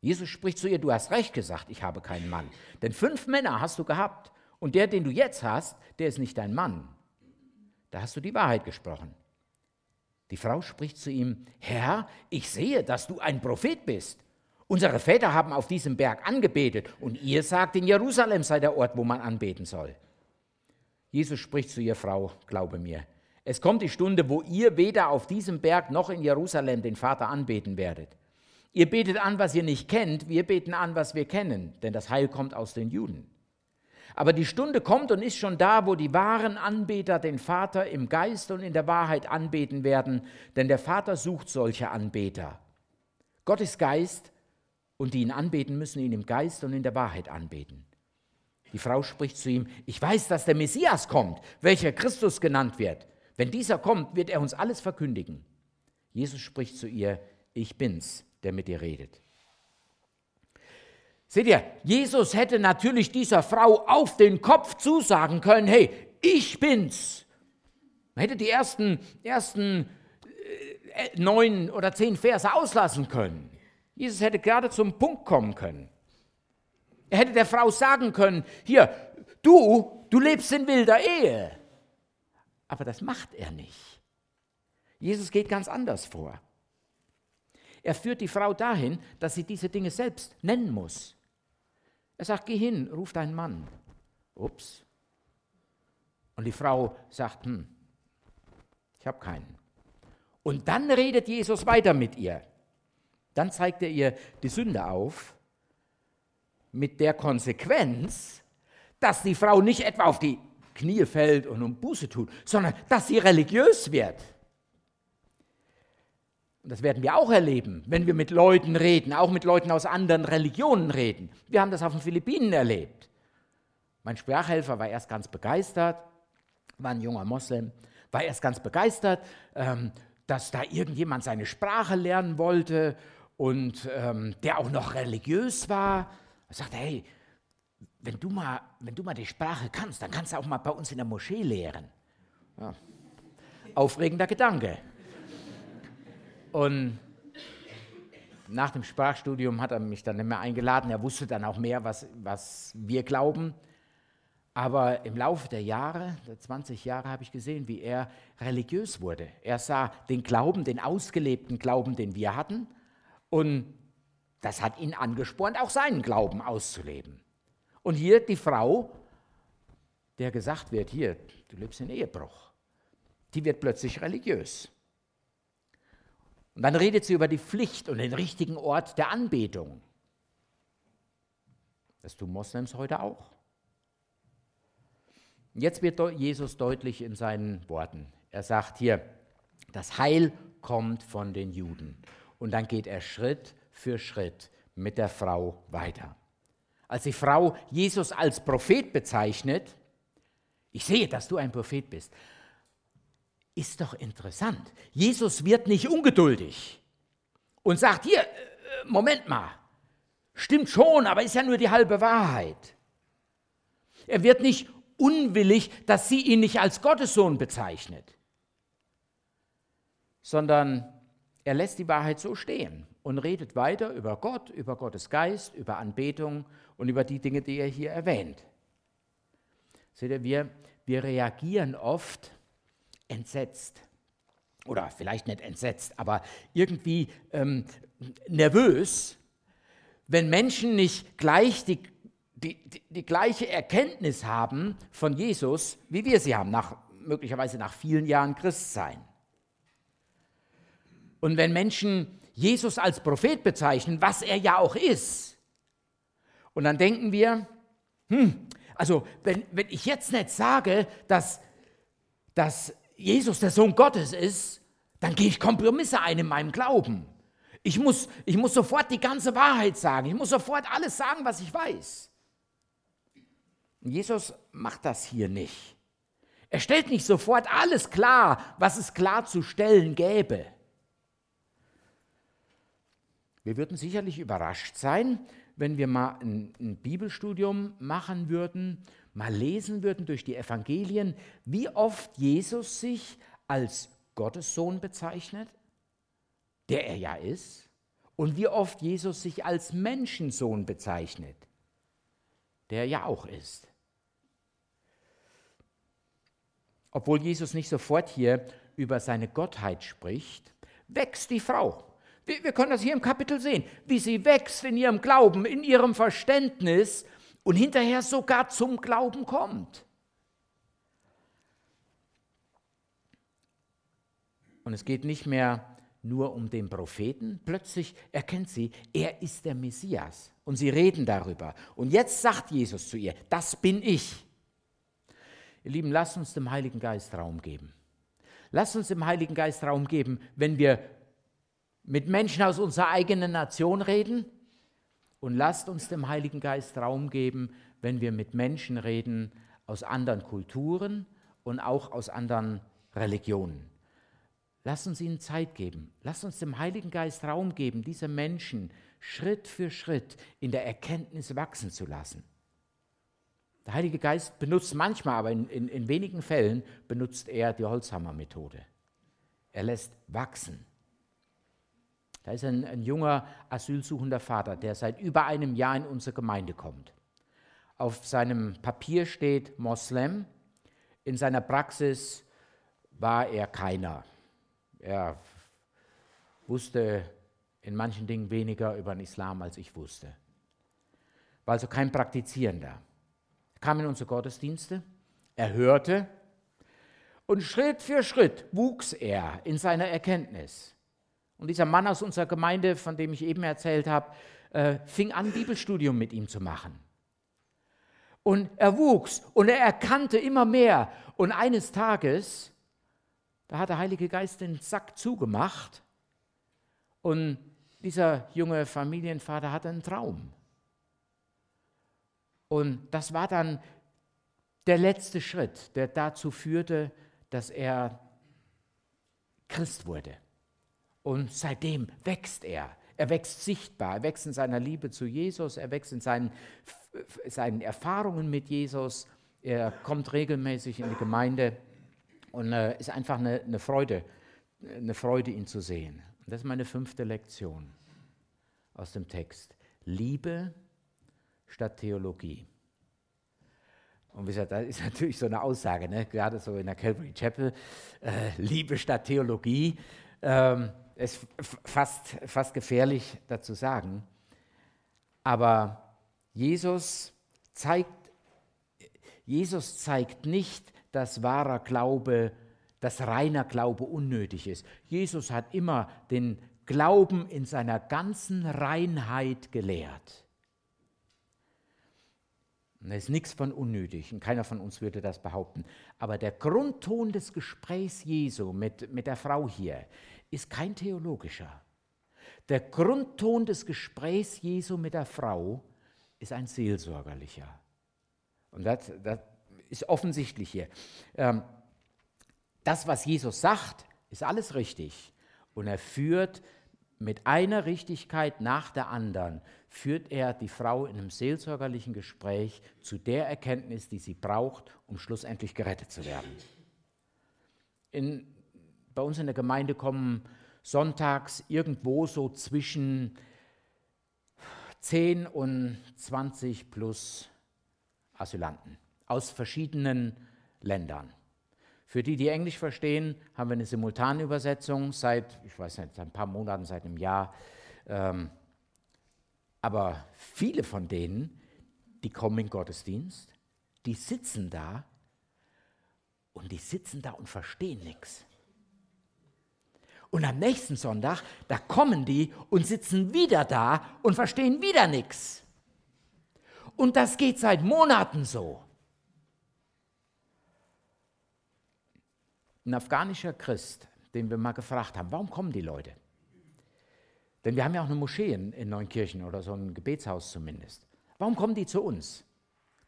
Jesus spricht zu ihr, du hast recht gesagt, ich habe keinen Mann. Denn fünf Männer hast du gehabt und der, den du jetzt hast, der ist nicht dein Mann. Da hast du die Wahrheit gesprochen. Die Frau spricht zu ihm, Herr, ich sehe, dass du ein Prophet bist. Unsere Väter haben auf diesem Berg angebetet und ihr sagt, in Jerusalem sei der Ort, wo man anbeten soll. Jesus spricht zu ihr, Frau, glaube mir, es kommt die Stunde, wo ihr weder auf diesem Berg noch in Jerusalem den Vater anbeten werdet. Ihr betet an, was ihr nicht kennt, wir beten an, was wir kennen, denn das Heil kommt aus den Juden. Aber die Stunde kommt und ist schon da, wo die wahren Anbeter den Vater im Geist und in der Wahrheit anbeten werden, denn der Vater sucht solche Anbeter. Gott ist Geist und die ihn anbeten, müssen ihn im Geist und in der Wahrheit anbeten. Die Frau spricht zu ihm, ich weiß, dass der Messias kommt, welcher Christus genannt wird. Wenn dieser kommt, wird er uns alles verkündigen. Jesus spricht zu ihr, ich bin's, der mit dir redet. Seht ihr, Jesus hätte natürlich dieser Frau auf den Kopf zusagen können, hey, ich bin's. Man hätte die ersten, ersten äh, neun oder zehn Verse auslassen können. Jesus hätte gerade zum Punkt kommen können. Er hätte der Frau sagen können, hier, du, du lebst in wilder Ehe. Aber das macht er nicht. Jesus geht ganz anders vor. Er führt die Frau dahin, dass sie diese Dinge selbst nennen muss. Er sagt, geh hin, ruf deinen Mann. Ups. Und die Frau sagt, hm, ich habe keinen. Und dann redet Jesus weiter mit ihr. Dann zeigt er ihr die Sünde auf, mit der Konsequenz, dass die Frau nicht etwa auf die Knie fällt und um Buße tut, sondern dass sie religiös wird. Und das werden wir auch erleben, wenn wir mit Leuten reden, auch mit Leuten aus anderen Religionen reden. Wir haben das auf den Philippinen erlebt. Mein Sprachhelfer war erst ganz begeistert, war ein junger Moslem, war erst ganz begeistert, ähm, dass da irgendjemand seine Sprache lernen wollte und ähm, der auch noch religiös war. Er sagte, hey, wenn du, mal, wenn du mal die Sprache kannst, dann kannst du auch mal bei uns in der Moschee lehren. Ja. Aufregender Gedanke. Und nach dem Sprachstudium hat er mich dann nicht mehr eingeladen. Er wusste dann auch mehr, was, was wir glauben. Aber im Laufe der Jahre, der 20 Jahre, habe ich gesehen, wie er religiös wurde. Er sah den Glauben, den ausgelebten Glauben, den wir hatten. Und das hat ihn angespornt, auch seinen Glauben auszuleben. Und hier die Frau, der gesagt wird, hier, du lebst in Ehebruch, die wird plötzlich religiös. Und dann redet sie über die Pflicht und den richtigen Ort der Anbetung. Das tun Moslems heute auch. Jetzt wird Jesus deutlich in seinen Worten. Er sagt hier, das Heil kommt von den Juden. Und dann geht er Schritt für Schritt mit der Frau weiter. Als die Frau Jesus als Prophet bezeichnet, ich sehe, dass du ein Prophet bist, ist doch interessant. Jesus wird nicht ungeduldig und sagt, hier, äh, Moment mal, stimmt schon, aber ist ja nur die halbe Wahrheit. Er wird nicht unwillig, dass sie ihn nicht als Gottessohn bezeichnet, sondern er lässt die Wahrheit so stehen und redet weiter über Gott, über Gottes Geist, über Anbetung und über die Dinge, die er hier erwähnt. Seht ihr, wir, wir reagieren oft entsetzt. Oder vielleicht nicht entsetzt, aber irgendwie ähm, nervös, wenn Menschen nicht gleich die, die, die, die, gleiche Erkenntnis haben von Jesus, wie wir sie haben, nach, möglicherweise nach vielen Jahren Christsein. Und wenn Menschen Jesus als Prophet bezeichnen, was er ja auch ist, und dann denken wir, hm, also wenn, wenn ich jetzt nicht sage, dass, dass Jesus der Sohn Gottes ist, dann gehe ich Kompromisse ein in meinem Glauben. Ich muss, ich muss sofort die ganze Wahrheit sagen. Ich muss sofort alles sagen, was ich weiß. Und Jesus macht das hier nicht. Er stellt nicht sofort alles klar, was es klarzustellen gäbe. Wir würden sicherlich überrascht sein, wenn wir mal ein, ein Bibelstudium machen würden mal lesen würden durch die Evangelien, wie oft Jesus sich als Gottes Sohn bezeichnet, der er ja ist, und wie oft Jesus sich als Menschensohn bezeichnet, der er ja auch ist. Obwohl Jesus nicht sofort hier über seine Gottheit spricht, wächst die Frau. Wir, können das hier im Kapitel sehen, wie sie wächst in ihrem Glauben, in ihrem Verständnis und hinterher sogar zum Glauben kommt. Und es geht nicht mehr nur um den Propheten. Plötzlich erkennt sie, er ist der Messias. Und sie reden darüber. Und jetzt sagt Jesus zu ihr, das bin ich. Ihr Lieben, lasst uns dem Heiligen Geist Raum geben. Lasst uns dem Heiligen Geist Raum geben, wenn wir mit Menschen aus unserer eigenen Nation reden, und lasst uns dem Heiligen Geist Raum geben, wenn wir mit Menschen reden aus anderen Kulturen und auch aus anderen Religionen. Lasst uns ihnen Zeit geben. Lasst uns dem Heiligen Geist Raum geben, diese Menschen Schritt für Schritt in der Erkenntnis wachsen zu lassen. Der Heilige Geist benutzt manchmal, aber in, in, in wenigen Fällen benutzt er die Holzhammer-Methode. Er lässt wachsen. Da ist ein, ein junger asylsuchender Vater, der seit über einem Jahr in unsere Gemeinde kommt. Auf seinem Papier steht Moslem, in seiner Praxis war er keiner. Er wusste in manchen Dingen weniger über den Islam, als ich wusste. war also kein Praktizierender. Er kam in unsere Gottesdienste, er hörte und Schritt für Schritt wuchs er in seiner Erkenntnis. Und dieser Mann aus unserer Gemeinde, von dem ich eben erzählt habe, äh, fing an, Bibelstudium mit ihm zu machen. Und er wuchs und er erkannte immer mehr. Und eines Tages, da hat der Heilige Geist den Sack zugemacht und dieser junge Familienvater hatte einen Traum. Und das war dann der letzte Schritt, der dazu führte, dass er Christ wurde. Und seitdem wächst er. Er wächst sichtbar, er wächst in seiner Liebe zu Jesus, er wächst in seinen, seinen Erfahrungen mit Jesus, er kommt regelmäßig in die Gemeinde und äh, ist einfach eine, eine, Freude, eine Freude, ihn zu sehen. Das ist meine fünfte Lektion aus dem Text. Liebe statt Theologie. Und wie gesagt, das ist natürlich so eine Aussage, ne? gerade so in der Calvary Chapel, äh, Liebe statt Theologie. Ähm, ist fast, fast gefährlich dazu sagen. Aber Jesus zeigt, Jesus zeigt nicht, dass wahrer Glaube, dass reiner Glaube unnötig ist. Jesus hat immer den Glauben in seiner ganzen Reinheit gelehrt. Da ist nichts von unnötig und keiner von uns würde das behaupten. Aber der Grundton des Gesprächs Jesu mit, mit der Frau hier ist kein theologischer. Der Grundton des Gesprächs Jesu mit der Frau ist ein seelsorgerlicher. Und das, das ist offensichtlich hier. Ähm, das, was Jesus sagt, ist alles richtig. Und er führt mit einer Richtigkeit nach der anderen, führt er die Frau in einem seelsorgerlichen Gespräch zu der Erkenntnis, die sie braucht, um schlussendlich gerettet zu werden. In bei uns in der Gemeinde kommen sonntags irgendwo so zwischen 10 und 20 plus Asylanten aus verschiedenen Ländern. Für die, die Englisch verstehen, haben wir eine Simultanübersetzung seit, ich weiß nicht, seit ein paar Monaten, seit einem Jahr. Ähm, aber viele von denen, die kommen in Gottesdienst, die sitzen da und die sitzen da und verstehen nichts. Und am nächsten Sonntag, da kommen die und sitzen wieder da und verstehen wieder nichts. Und das geht seit Monaten so. Ein afghanischer Christ, den wir mal gefragt haben, warum kommen die Leute? Denn wir haben ja auch eine Moschee in, in Neunkirchen oder so ein Gebetshaus zumindest. Warum kommen die zu uns?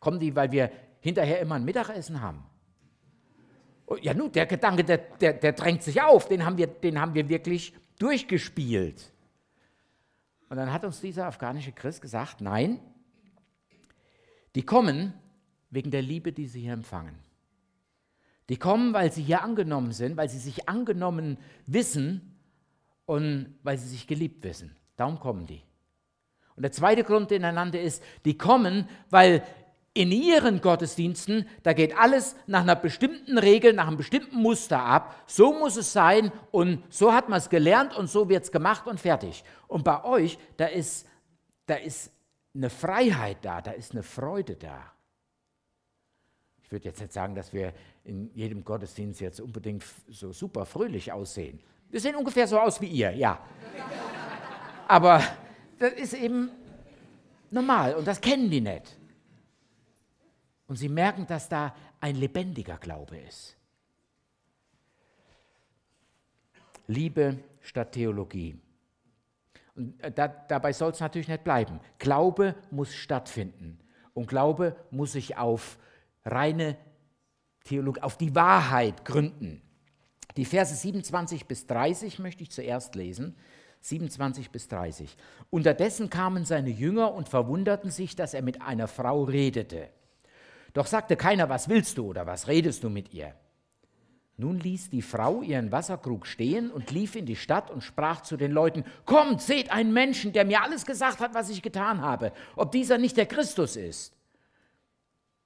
Kommen die, weil wir hinterher immer ein Mittagessen haben? Ja, nun, der Gedanke, der, der, der drängt sich auf, den haben, wir, den haben wir wirklich durchgespielt. Und dann hat uns dieser afghanische Christ gesagt, nein, die kommen wegen der Liebe, die sie hier empfangen. Die kommen, weil sie hier angenommen sind, weil sie sich angenommen wissen und weil sie sich geliebt wissen. Darum kommen die. Und der zweite Grund, den er nannte, ist, die kommen, weil in ihren Gottesdiensten, da geht alles nach einer bestimmten Regel, nach einem bestimmten Muster ab. So muss es sein und so hat man es gelernt und so wird es gemacht und fertig. Und bei euch, da ist, da ist eine Freiheit da, da ist eine Freude da. Ich würde jetzt nicht sagen, dass wir in jedem Gottesdienst jetzt unbedingt so super fröhlich aussehen. Wir sehen ungefähr so aus wie ihr, ja. Aber das ist eben normal und das kennen die nicht. Und sie merken, dass da ein lebendiger Glaube ist. Liebe statt Theologie. Und äh, da, dabei soll es natürlich nicht bleiben. Glaube muss stattfinden. Und Glaube muss sich auf reine Theologie, auf die Wahrheit gründen. Die Verse 27 bis 30 möchte ich zuerst lesen. 27 bis 30. Unterdessen kamen seine Jünger und verwunderten sich, dass er mit einer Frau redete. Doch sagte keiner, was willst du oder was redest du mit ihr? Nun ließ die Frau ihren Wasserkrug stehen und lief in die Stadt und sprach zu den Leuten, Kommt, seht einen Menschen, der mir alles gesagt hat, was ich getan habe, ob dieser nicht der Christus ist.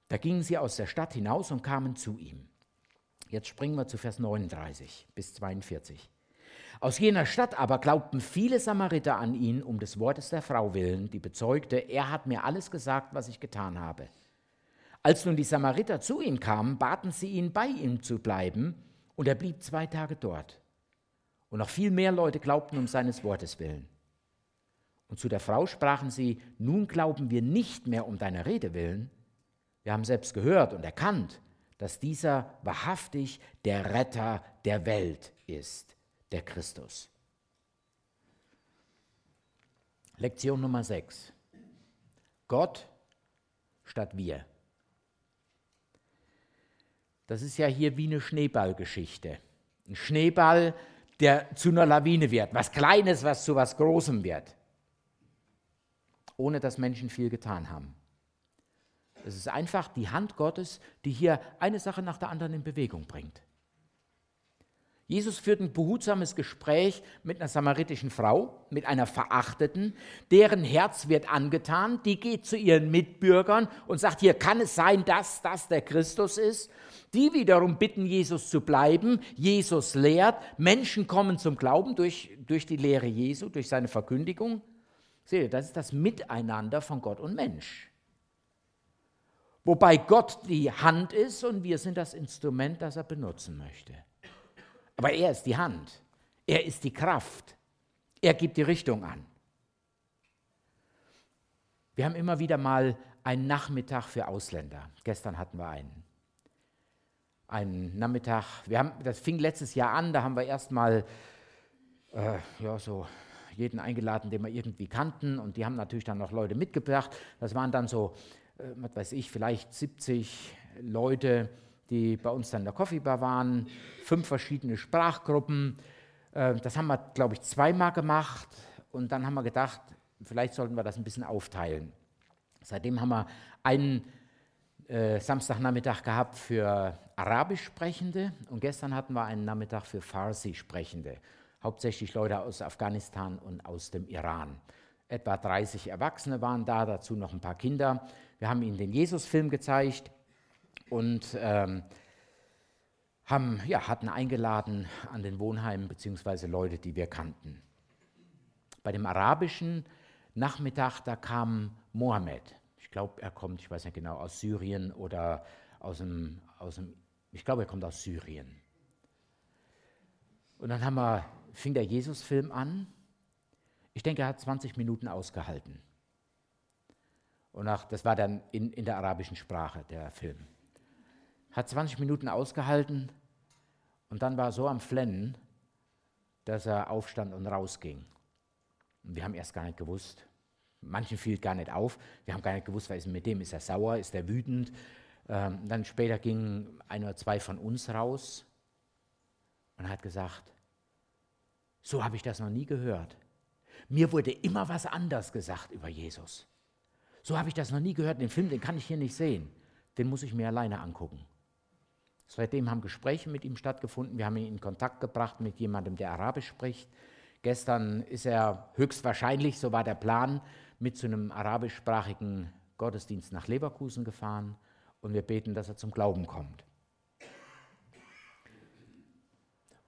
Da gingen sie aus der Stadt hinaus und kamen zu ihm. Jetzt springen wir zu Vers 39 bis 42. Aus jener Stadt aber glaubten viele Samariter an ihn um des Wortes der Frau willen, die bezeugte, er hat mir alles gesagt, was ich getan habe. Als nun die Samariter zu ihm kamen, baten sie ihn, bei ihm zu bleiben, und er blieb zwei Tage dort. Und noch viel mehr Leute glaubten um seines Wortes willen. Und zu der Frau sprachen sie, nun glauben wir nicht mehr um deiner Rede willen. Wir haben selbst gehört und erkannt, dass dieser wahrhaftig der Retter der Welt ist der Christus. Lektion Nummer 6. Gott statt wir. Das ist ja hier wie eine Schneeballgeschichte. Ein Schneeball, der zu einer Lawine wird. Was Kleines, was zu was Großem wird. Ohne dass Menschen viel getan haben. Es ist einfach die Hand Gottes, die hier eine Sache nach der anderen in Bewegung bringt. Jesus führt ein behutsames Gespräch mit einer samaritischen Frau, mit einer Verachteten, deren Herz wird angetan, die geht zu ihren Mitbürgern und sagt, hier kann es sein, dass das der Christus ist. Die wiederum bitten Jesus zu bleiben, Jesus lehrt, Menschen kommen zum Glauben durch, durch die Lehre Jesu, durch seine Verkündigung. Seht ihr, das ist das Miteinander von Gott und Mensch. Wobei Gott die Hand ist und wir sind das Instrument, das er benutzen möchte. Aber er ist die Hand. Er ist die Kraft. Er gibt die Richtung an. Wir haben immer wieder mal einen Nachmittag für Ausländer. Gestern hatten wir einen. Einen Nachmittag. Wir haben, das fing letztes Jahr an, da haben wir erstmal äh, ja, so jeden eingeladen, den wir irgendwie kannten. Und die haben natürlich dann noch Leute mitgebracht. Das waren dann so, äh, was weiß ich, vielleicht 70 Leute, die bei uns dann in der Coffeebar waren, fünf verschiedene Sprachgruppen. Äh, das haben wir, glaube ich, zweimal gemacht und dann haben wir gedacht, vielleicht sollten wir das ein bisschen aufteilen. Seitdem haben wir einen äh, Samstagnachmittag gehabt für Arabisch Sprechende und gestern hatten wir einen Nachmittag für Farsi Sprechende, hauptsächlich Leute aus Afghanistan und aus dem Iran. Etwa 30 Erwachsene waren da, dazu noch ein paar Kinder. Wir haben ihnen den Jesus-Film gezeigt und ähm, haben, ja, hatten eingeladen an den Wohnheimen beziehungsweise Leute, die wir kannten. Bei dem arabischen Nachmittag, da kam Mohammed. Ich glaube, er kommt, ich weiß nicht genau, aus Syrien oder aus dem, aus dem ich glaube, er kommt aus Syrien. Und dann haben wir, fing der Jesus-Film an. Ich denke, er hat 20 Minuten ausgehalten. Und nach, das war dann in, in der arabischen Sprache, der Film hat 20 Minuten ausgehalten und dann war er so am Flennen, dass er aufstand und rausging. Und wir haben erst gar nicht gewusst. Manchen fiel gar nicht auf. Wir haben gar nicht gewusst, was ist mit dem? Ist er sauer? Ist er wütend? Ähm, dann später gingen ein oder zwei von uns raus und hat gesagt, so habe ich das noch nie gehört. Mir wurde immer was anders gesagt über Jesus. So habe ich das noch nie gehört. Den Film, den kann ich hier nicht sehen. Den muss ich mir alleine angucken. Seitdem haben Gespräche mit ihm stattgefunden. Wir haben ihn in Kontakt gebracht mit jemandem, der Arabisch spricht. Gestern ist er höchstwahrscheinlich, so war der Plan, mit zu einem arabischsprachigen Gottesdienst nach Leverkusen gefahren und wir beten, dass er zum Glauben kommt.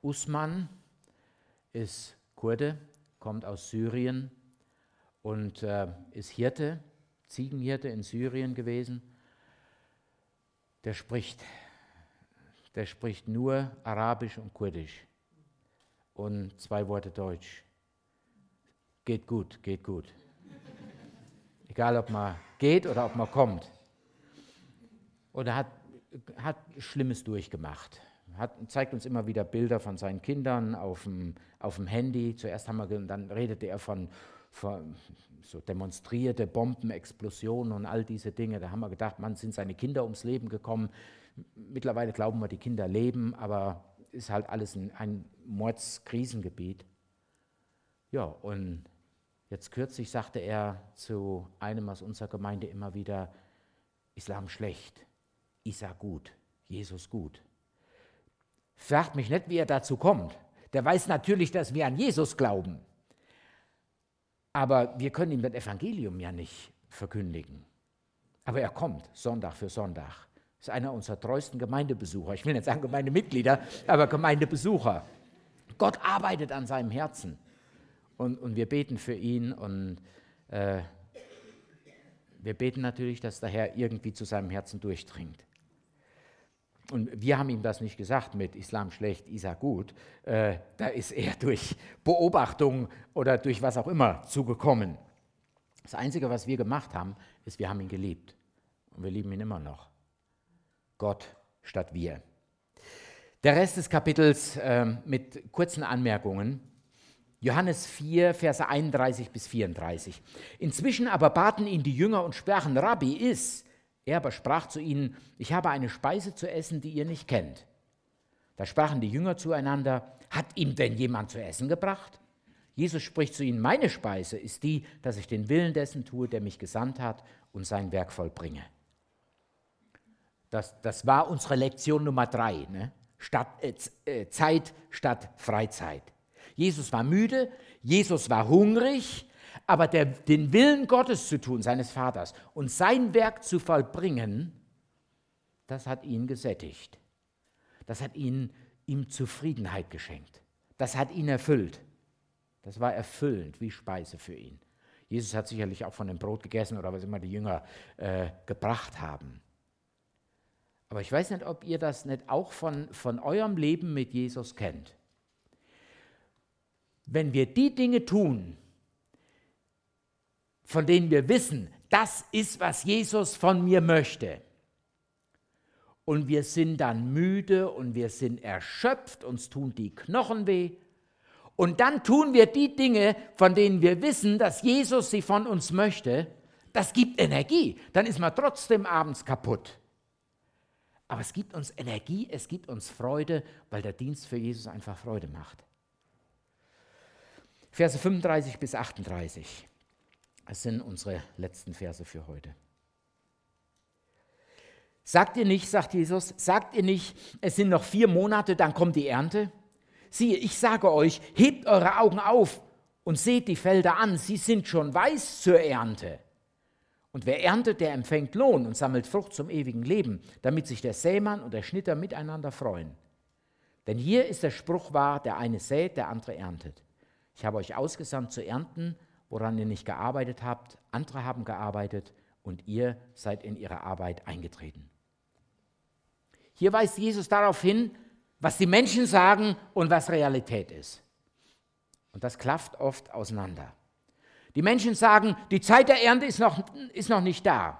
Usman ist Kurde, kommt aus Syrien und äh, ist Hirte, Ziegenhirte in Syrien gewesen. Der spricht der spricht nur Arabisch und Kurdisch und zwei Worte Deutsch. Geht gut, geht gut. Egal, ob man geht oder ob man kommt. Oder hat, hat Schlimmes durchgemacht. Hat, zeigt uns immer wieder Bilder von seinen Kindern auf dem, auf dem Handy. Zuerst haben wir, dann redete er von, von so demonstrierte Bombenexplosionen und all diese Dinge. Da haben wir gedacht, man sind seine Kinder ums Leben gekommen. Mittlerweile glauben wir, die Kinder leben, aber ist halt alles ein, ein Mordskrisengebiet. Ja, und jetzt kürzlich sagte er zu einem aus unserer Gemeinde immer wieder, Islam schlecht, Isa gut, Jesus gut. Fragt mich nicht, wie er dazu kommt. Der weiß natürlich, dass wir an Jesus glauben. Aber wir können ihm das Evangelium ja nicht verkündigen. Aber er kommt Sonntag für Sonntag ist einer unserer treuesten Gemeindebesucher. Ich will nicht sagen Gemeindemitglieder, aber Gemeindebesucher. Gott arbeitet an seinem Herzen. Und, und wir beten für ihn und äh, wir beten natürlich, dass der Herr irgendwie zu seinem Herzen durchdringt. Und wir haben ihm das nicht gesagt mit Islam schlecht, Isa gut. Äh, da ist er durch Beobachtung oder durch was auch immer zugekommen. Das Einzige, was wir gemacht haben, ist, wir haben ihn geliebt. Und wir lieben ihn immer noch. Gott statt wir. Der Rest des Kapitels äh, mit kurzen Anmerkungen. Johannes 4, Verse 31 bis 34. Inzwischen aber baten ihn die Jünger und sprachen, Rabbi, iss. Er aber sprach zu ihnen, ich habe eine Speise zu essen, die ihr nicht kennt. Da sprachen die Jünger zueinander, hat ihm denn jemand zu essen gebracht? Jesus spricht zu ihnen, meine Speise ist die, dass ich den Willen dessen tue, der mich gesandt hat und sein Werk vollbringe. Das, das war unsere Lektion Nummer drei, ne? statt, äh, äh Zeit statt Freizeit. Jesus war müde, Jesus war hungrig, aber der, den Willen Gottes zu tun, seines Vaters, und sein Werk zu vollbringen, das hat ihn gesättigt. Das hat ihn, ihm Zufriedenheit geschenkt. Das hat ihn erfüllt. Das war erfüllend wie Speise für ihn. Jesus hat sicherlich auch von dem Brot gegessen oder was immer die Jünger äh, gebracht haben. Aber ich weiß nicht, ob ihr das nicht auch von, von eurem Leben mit Jesus kennt wenn wir die Dinge tun, von denen wir wissen, das ist, was Jesus von mir möchte, und wir sind dann müde und wir sind erschöpft, uns tun die Knochen weh, und dann tun wir die Dinge, von denen wir wissen, dass Jesus sie von uns möchte, das gibt Energie, dann ist man trotzdem abends kaputt. Aber es gibt uns Energie, es gibt uns Freude, weil der Dienst für Jesus einfach Freude macht. Verse 35 bis 38. Das sind unsere letzten Verse für heute. Sagt ihr nicht, sagt Jesus, sagt ihr nicht, es sind noch vier Monate, dann kommt die Ernte? Siehe, ich sage euch, hebt eure Augen auf und seht die Felder an, sie sind schon weiß zur Ernte. Und wer erntet, der empfängt Lohn und sammelt Frucht zum ewigen Leben, damit sich der Sämann und der Schnitter miteinander freuen. Denn hier ist der Spruch wahr, der eine sät, der andere erntet. Ich habe euch ausgesandt zu ernten, woran ihr nicht gearbeitet habt. Andere haben gearbeitet und ihr seid in ihre Arbeit eingetreten. Hier weist Jesus darauf hin, was die Menschen sagen und was Realität ist. Und das klafft oft auseinander. Die Menschen sagen, die Zeit der Ernte ist noch, ist noch nicht da.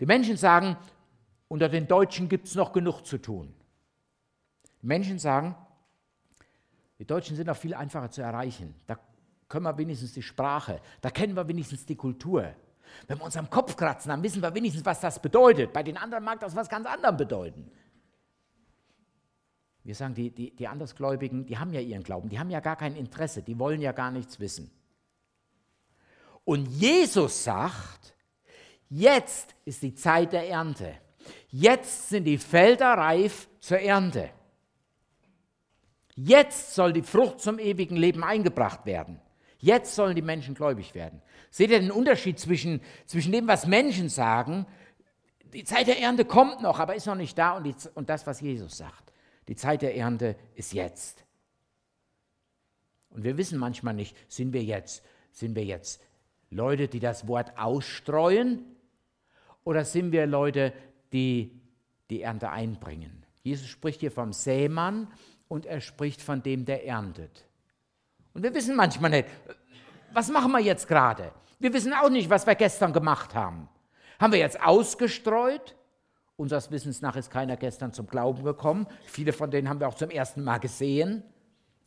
Die Menschen sagen, unter den Deutschen gibt es noch genug zu tun. Die Menschen sagen, die Deutschen sind auch viel einfacher zu erreichen. Da können wir wenigstens die Sprache, da kennen wir wenigstens die Kultur. Wenn wir uns am Kopf kratzen, dann wissen wir wenigstens, was das bedeutet. Bei den anderen mag das was ganz anderes bedeuten. Wir sagen, die, die, die Andersgläubigen, die haben ja ihren Glauben, die haben ja gar kein Interesse, die wollen ja gar nichts wissen. Und Jesus sagt, jetzt ist die Zeit der Ernte. Jetzt sind die Felder reif zur Ernte. Jetzt soll die Frucht zum ewigen Leben eingebracht werden. Jetzt sollen die Menschen gläubig werden. Seht ihr den Unterschied zwischen, zwischen dem, was Menschen sagen, die Zeit der Ernte kommt noch, aber ist noch nicht da, und, die, und das, was Jesus sagt. Die Zeit der Ernte ist jetzt. Und wir wissen manchmal nicht, sind wir jetzt, sind wir jetzt Leute, die das Wort ausstreuen, oder sind wir Leute, die die Ernte einbringen? Jesus spricht hier vom Sämann und er spricht von dem, der erntet. Und wir wissen manchmal nicht, was machen wir jetzt gerade? Wir wissen auch nicht, was wir gestern gemacht haben. Haben wir jetzt ausgestreut? Unseres Wissens nach ist keiner gestern zum Glauben gekommen. Viele von denen haben wir auch zum ersten Mal gesehen.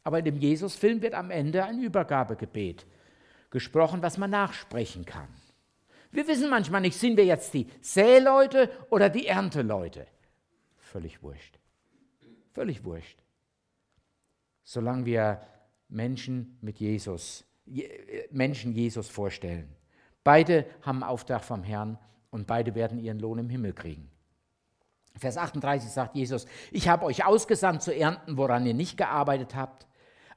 Aber in dem Jesus-Film wird am Ende ein Übergabegebet gesprochen, was man nachsprechen kann. Wir wissen manchmal nicht, sind wir jetzt die Säleute oder die Ernteleute? Völlig wurscht. Völlig wurscht solange wir Menschen mit Jesus, Menschen Jesus vorstellen. Beide haben Auftrag vom Herrn und beide werden ihren Lohn im Himmel kriegen. Vers 38 sagt Jesus, ich habe euch ausgesandt zu ernten, woran ihr nicht gearbeitet habt.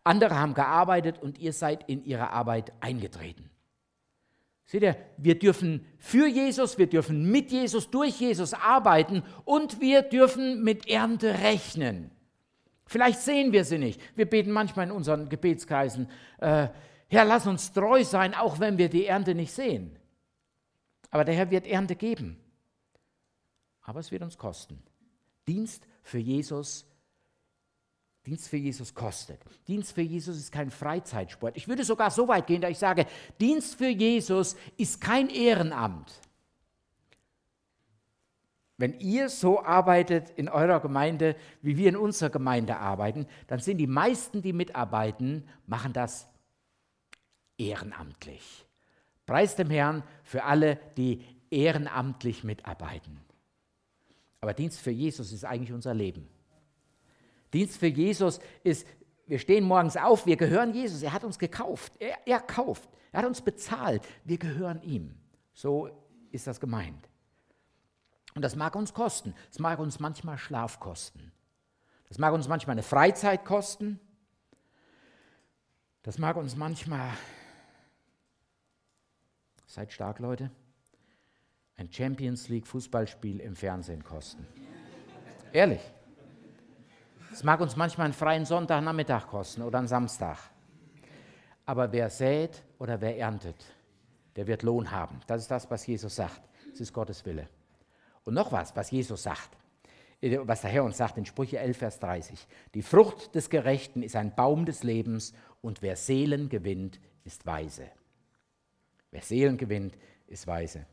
Andere haben gearbeitet und ihr seid in ihre Arbeit eingetreten. Seht ihr, wir dürfen für Jesus, wir dürfen mit Jesus, durch Jesus arbeiten und wir dürfen mit Ernte rechnen. Vielleicht sehen wir sie nicht. Wir beten manchmal in unseren Gebetskreisen, äh, Herr, lass uns treu sein, auch wenn wir die Ernte nicht sehen. Aber der Herr wird Ernte geben. Aber es wird uns kosten. Dienst für Jesus Dienst für Jesus kostet. Dienst für Jesus ist kein Freizeitsport. Ich würde sogar so weit gehen, dass ich sage, Dienst für Jesus ist kein Ehrenamt. Wenn ihr so arbeitet in eurer Gemeinde, wie wir in unserer Gemeinde arbeiten, dann sind die meisten, die mitarbeiten, machen das ehrenamtlich. Preis dem Herrn für alle, die ehrenamtlich mitarbeiten. Aber Dienst für Jesus ist eigentlich unser Leben. Dienst für Jesus ist, wir stehen morgens auf, wir gehören Jesus, er hat uns gekauft, er, er kauft, er hat uns bezahlt, wir gehören ihm. So ist das gemeint. Und das mag uns kosten, es mag uns manchmal Schlaf kosten, das mag uns manchmal eine Freizeit kosten, das mag uns manchmal, seid stark Leute, ein Champions League Fußballspiel im Fernsehen kosten. Ehrlich. Es mag uns manchmal einen freien Sonntagnachmittag kosten oder einen Samstag. Aber wer sät oder wer erntet, der wird Lohn haben. Das ist das, was Jesus sagt. Das ist Gottes Wille. Und noch was, was Jesus sagt, was der Herr uns sagt in Sprüche 11, Vers 30. Die Frucht des Gerechten ist ein Baum des Lebens und wer Seelen gewinnt, ist weise. Wer Seelen gewinnt, ist weise.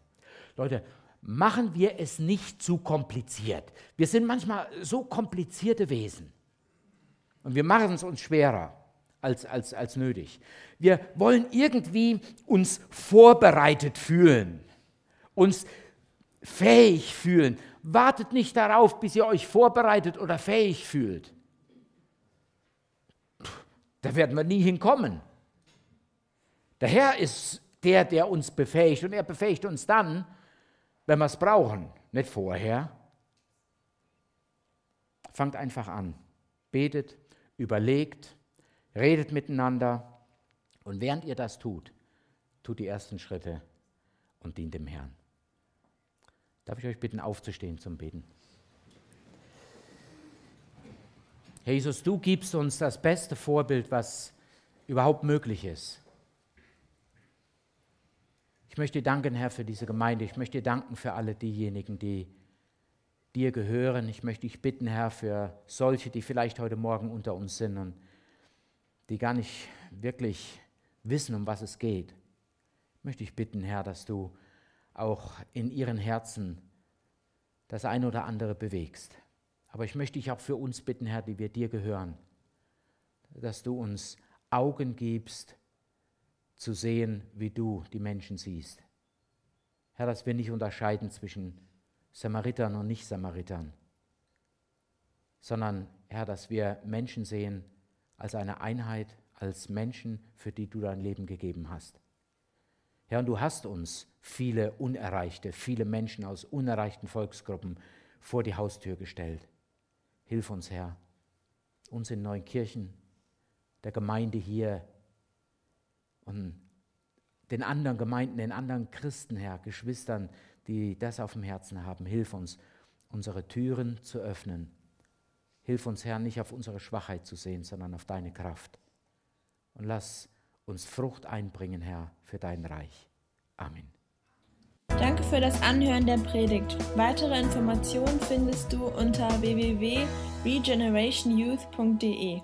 Leute, machen wir es nicht zu kompliziert. Wir sind manchmal so komplizierte Wesen. Und wir machen es uns schwerer als, als, als nötig. Wir wollen irgendwie uns vorbereitet fühlen, uns fähig fühlen. Wartet nicht darauf, bis ihr euch vorbereitet oder fähig fühlt. Da werden wir nie hinkommen. Der Herr ist der, der uns befähigt und er befähigt uns dann, wenn wir es brauchen, nicht vorher. Fangt einfach an. Betet, überlegt, redet miteinander und während ihr das tut, tut die ersten Schritte und dient dem Herrn. Darf ich euch bitten, aufzustehen zum Beten? Herr Jesus, du gibst uns das beste Vorbild, was überhaupt möglich ist. Ich möchte dir danken, Herr, für diese Gemeinde. Ich möchte dir danken für alle diejenigen, die dir gehören. Ich möchte dich bitten, Herr, für solche, die vielleicht heute Morgen unter uns sind und die gar nicht wirklich wissen, um was es geht. Ich möchte dich bitten, Herr, dass du auch in ihren Herzen das eine oder andere bewegst. Aber ich möchte dich auch für uns bitten, Herr, die wir dir gehören, dass du uns Augen gibst, zu sehen, wie du die Menschen siehst. Herr, dass wir nicht unterscheiden zwischen Samaritern und Nicht-Samaritern, sondern Herr, dass wir Menschen sehen als eine Einheit, als Menschen, für die du dein Leben gegeben hast. Herr, und du hast uns viele Unerreichte, viele Menschen aus unerreichten Volksgruppen vor die Haustür gestellt. Hilf uns, Herr, uns in neuen Kirchen, der Gemeinde hier und den anderen Gemeinden, den anderen Christen, Herr, Geschwistern, die das auf dem Herzen haben. Hilf uns, unsere Türen zu öffnen. Hilf uns, Herr, nicht auf unsere Schwachheit zu sehen, sondern auf deine Kraft. Und lass uns Frucht einbringen, Herr, für dein Reich. Amen. Danke für das Anhören der Predigt. Weitere Informationen findest du unter www.regenerationyouth.de.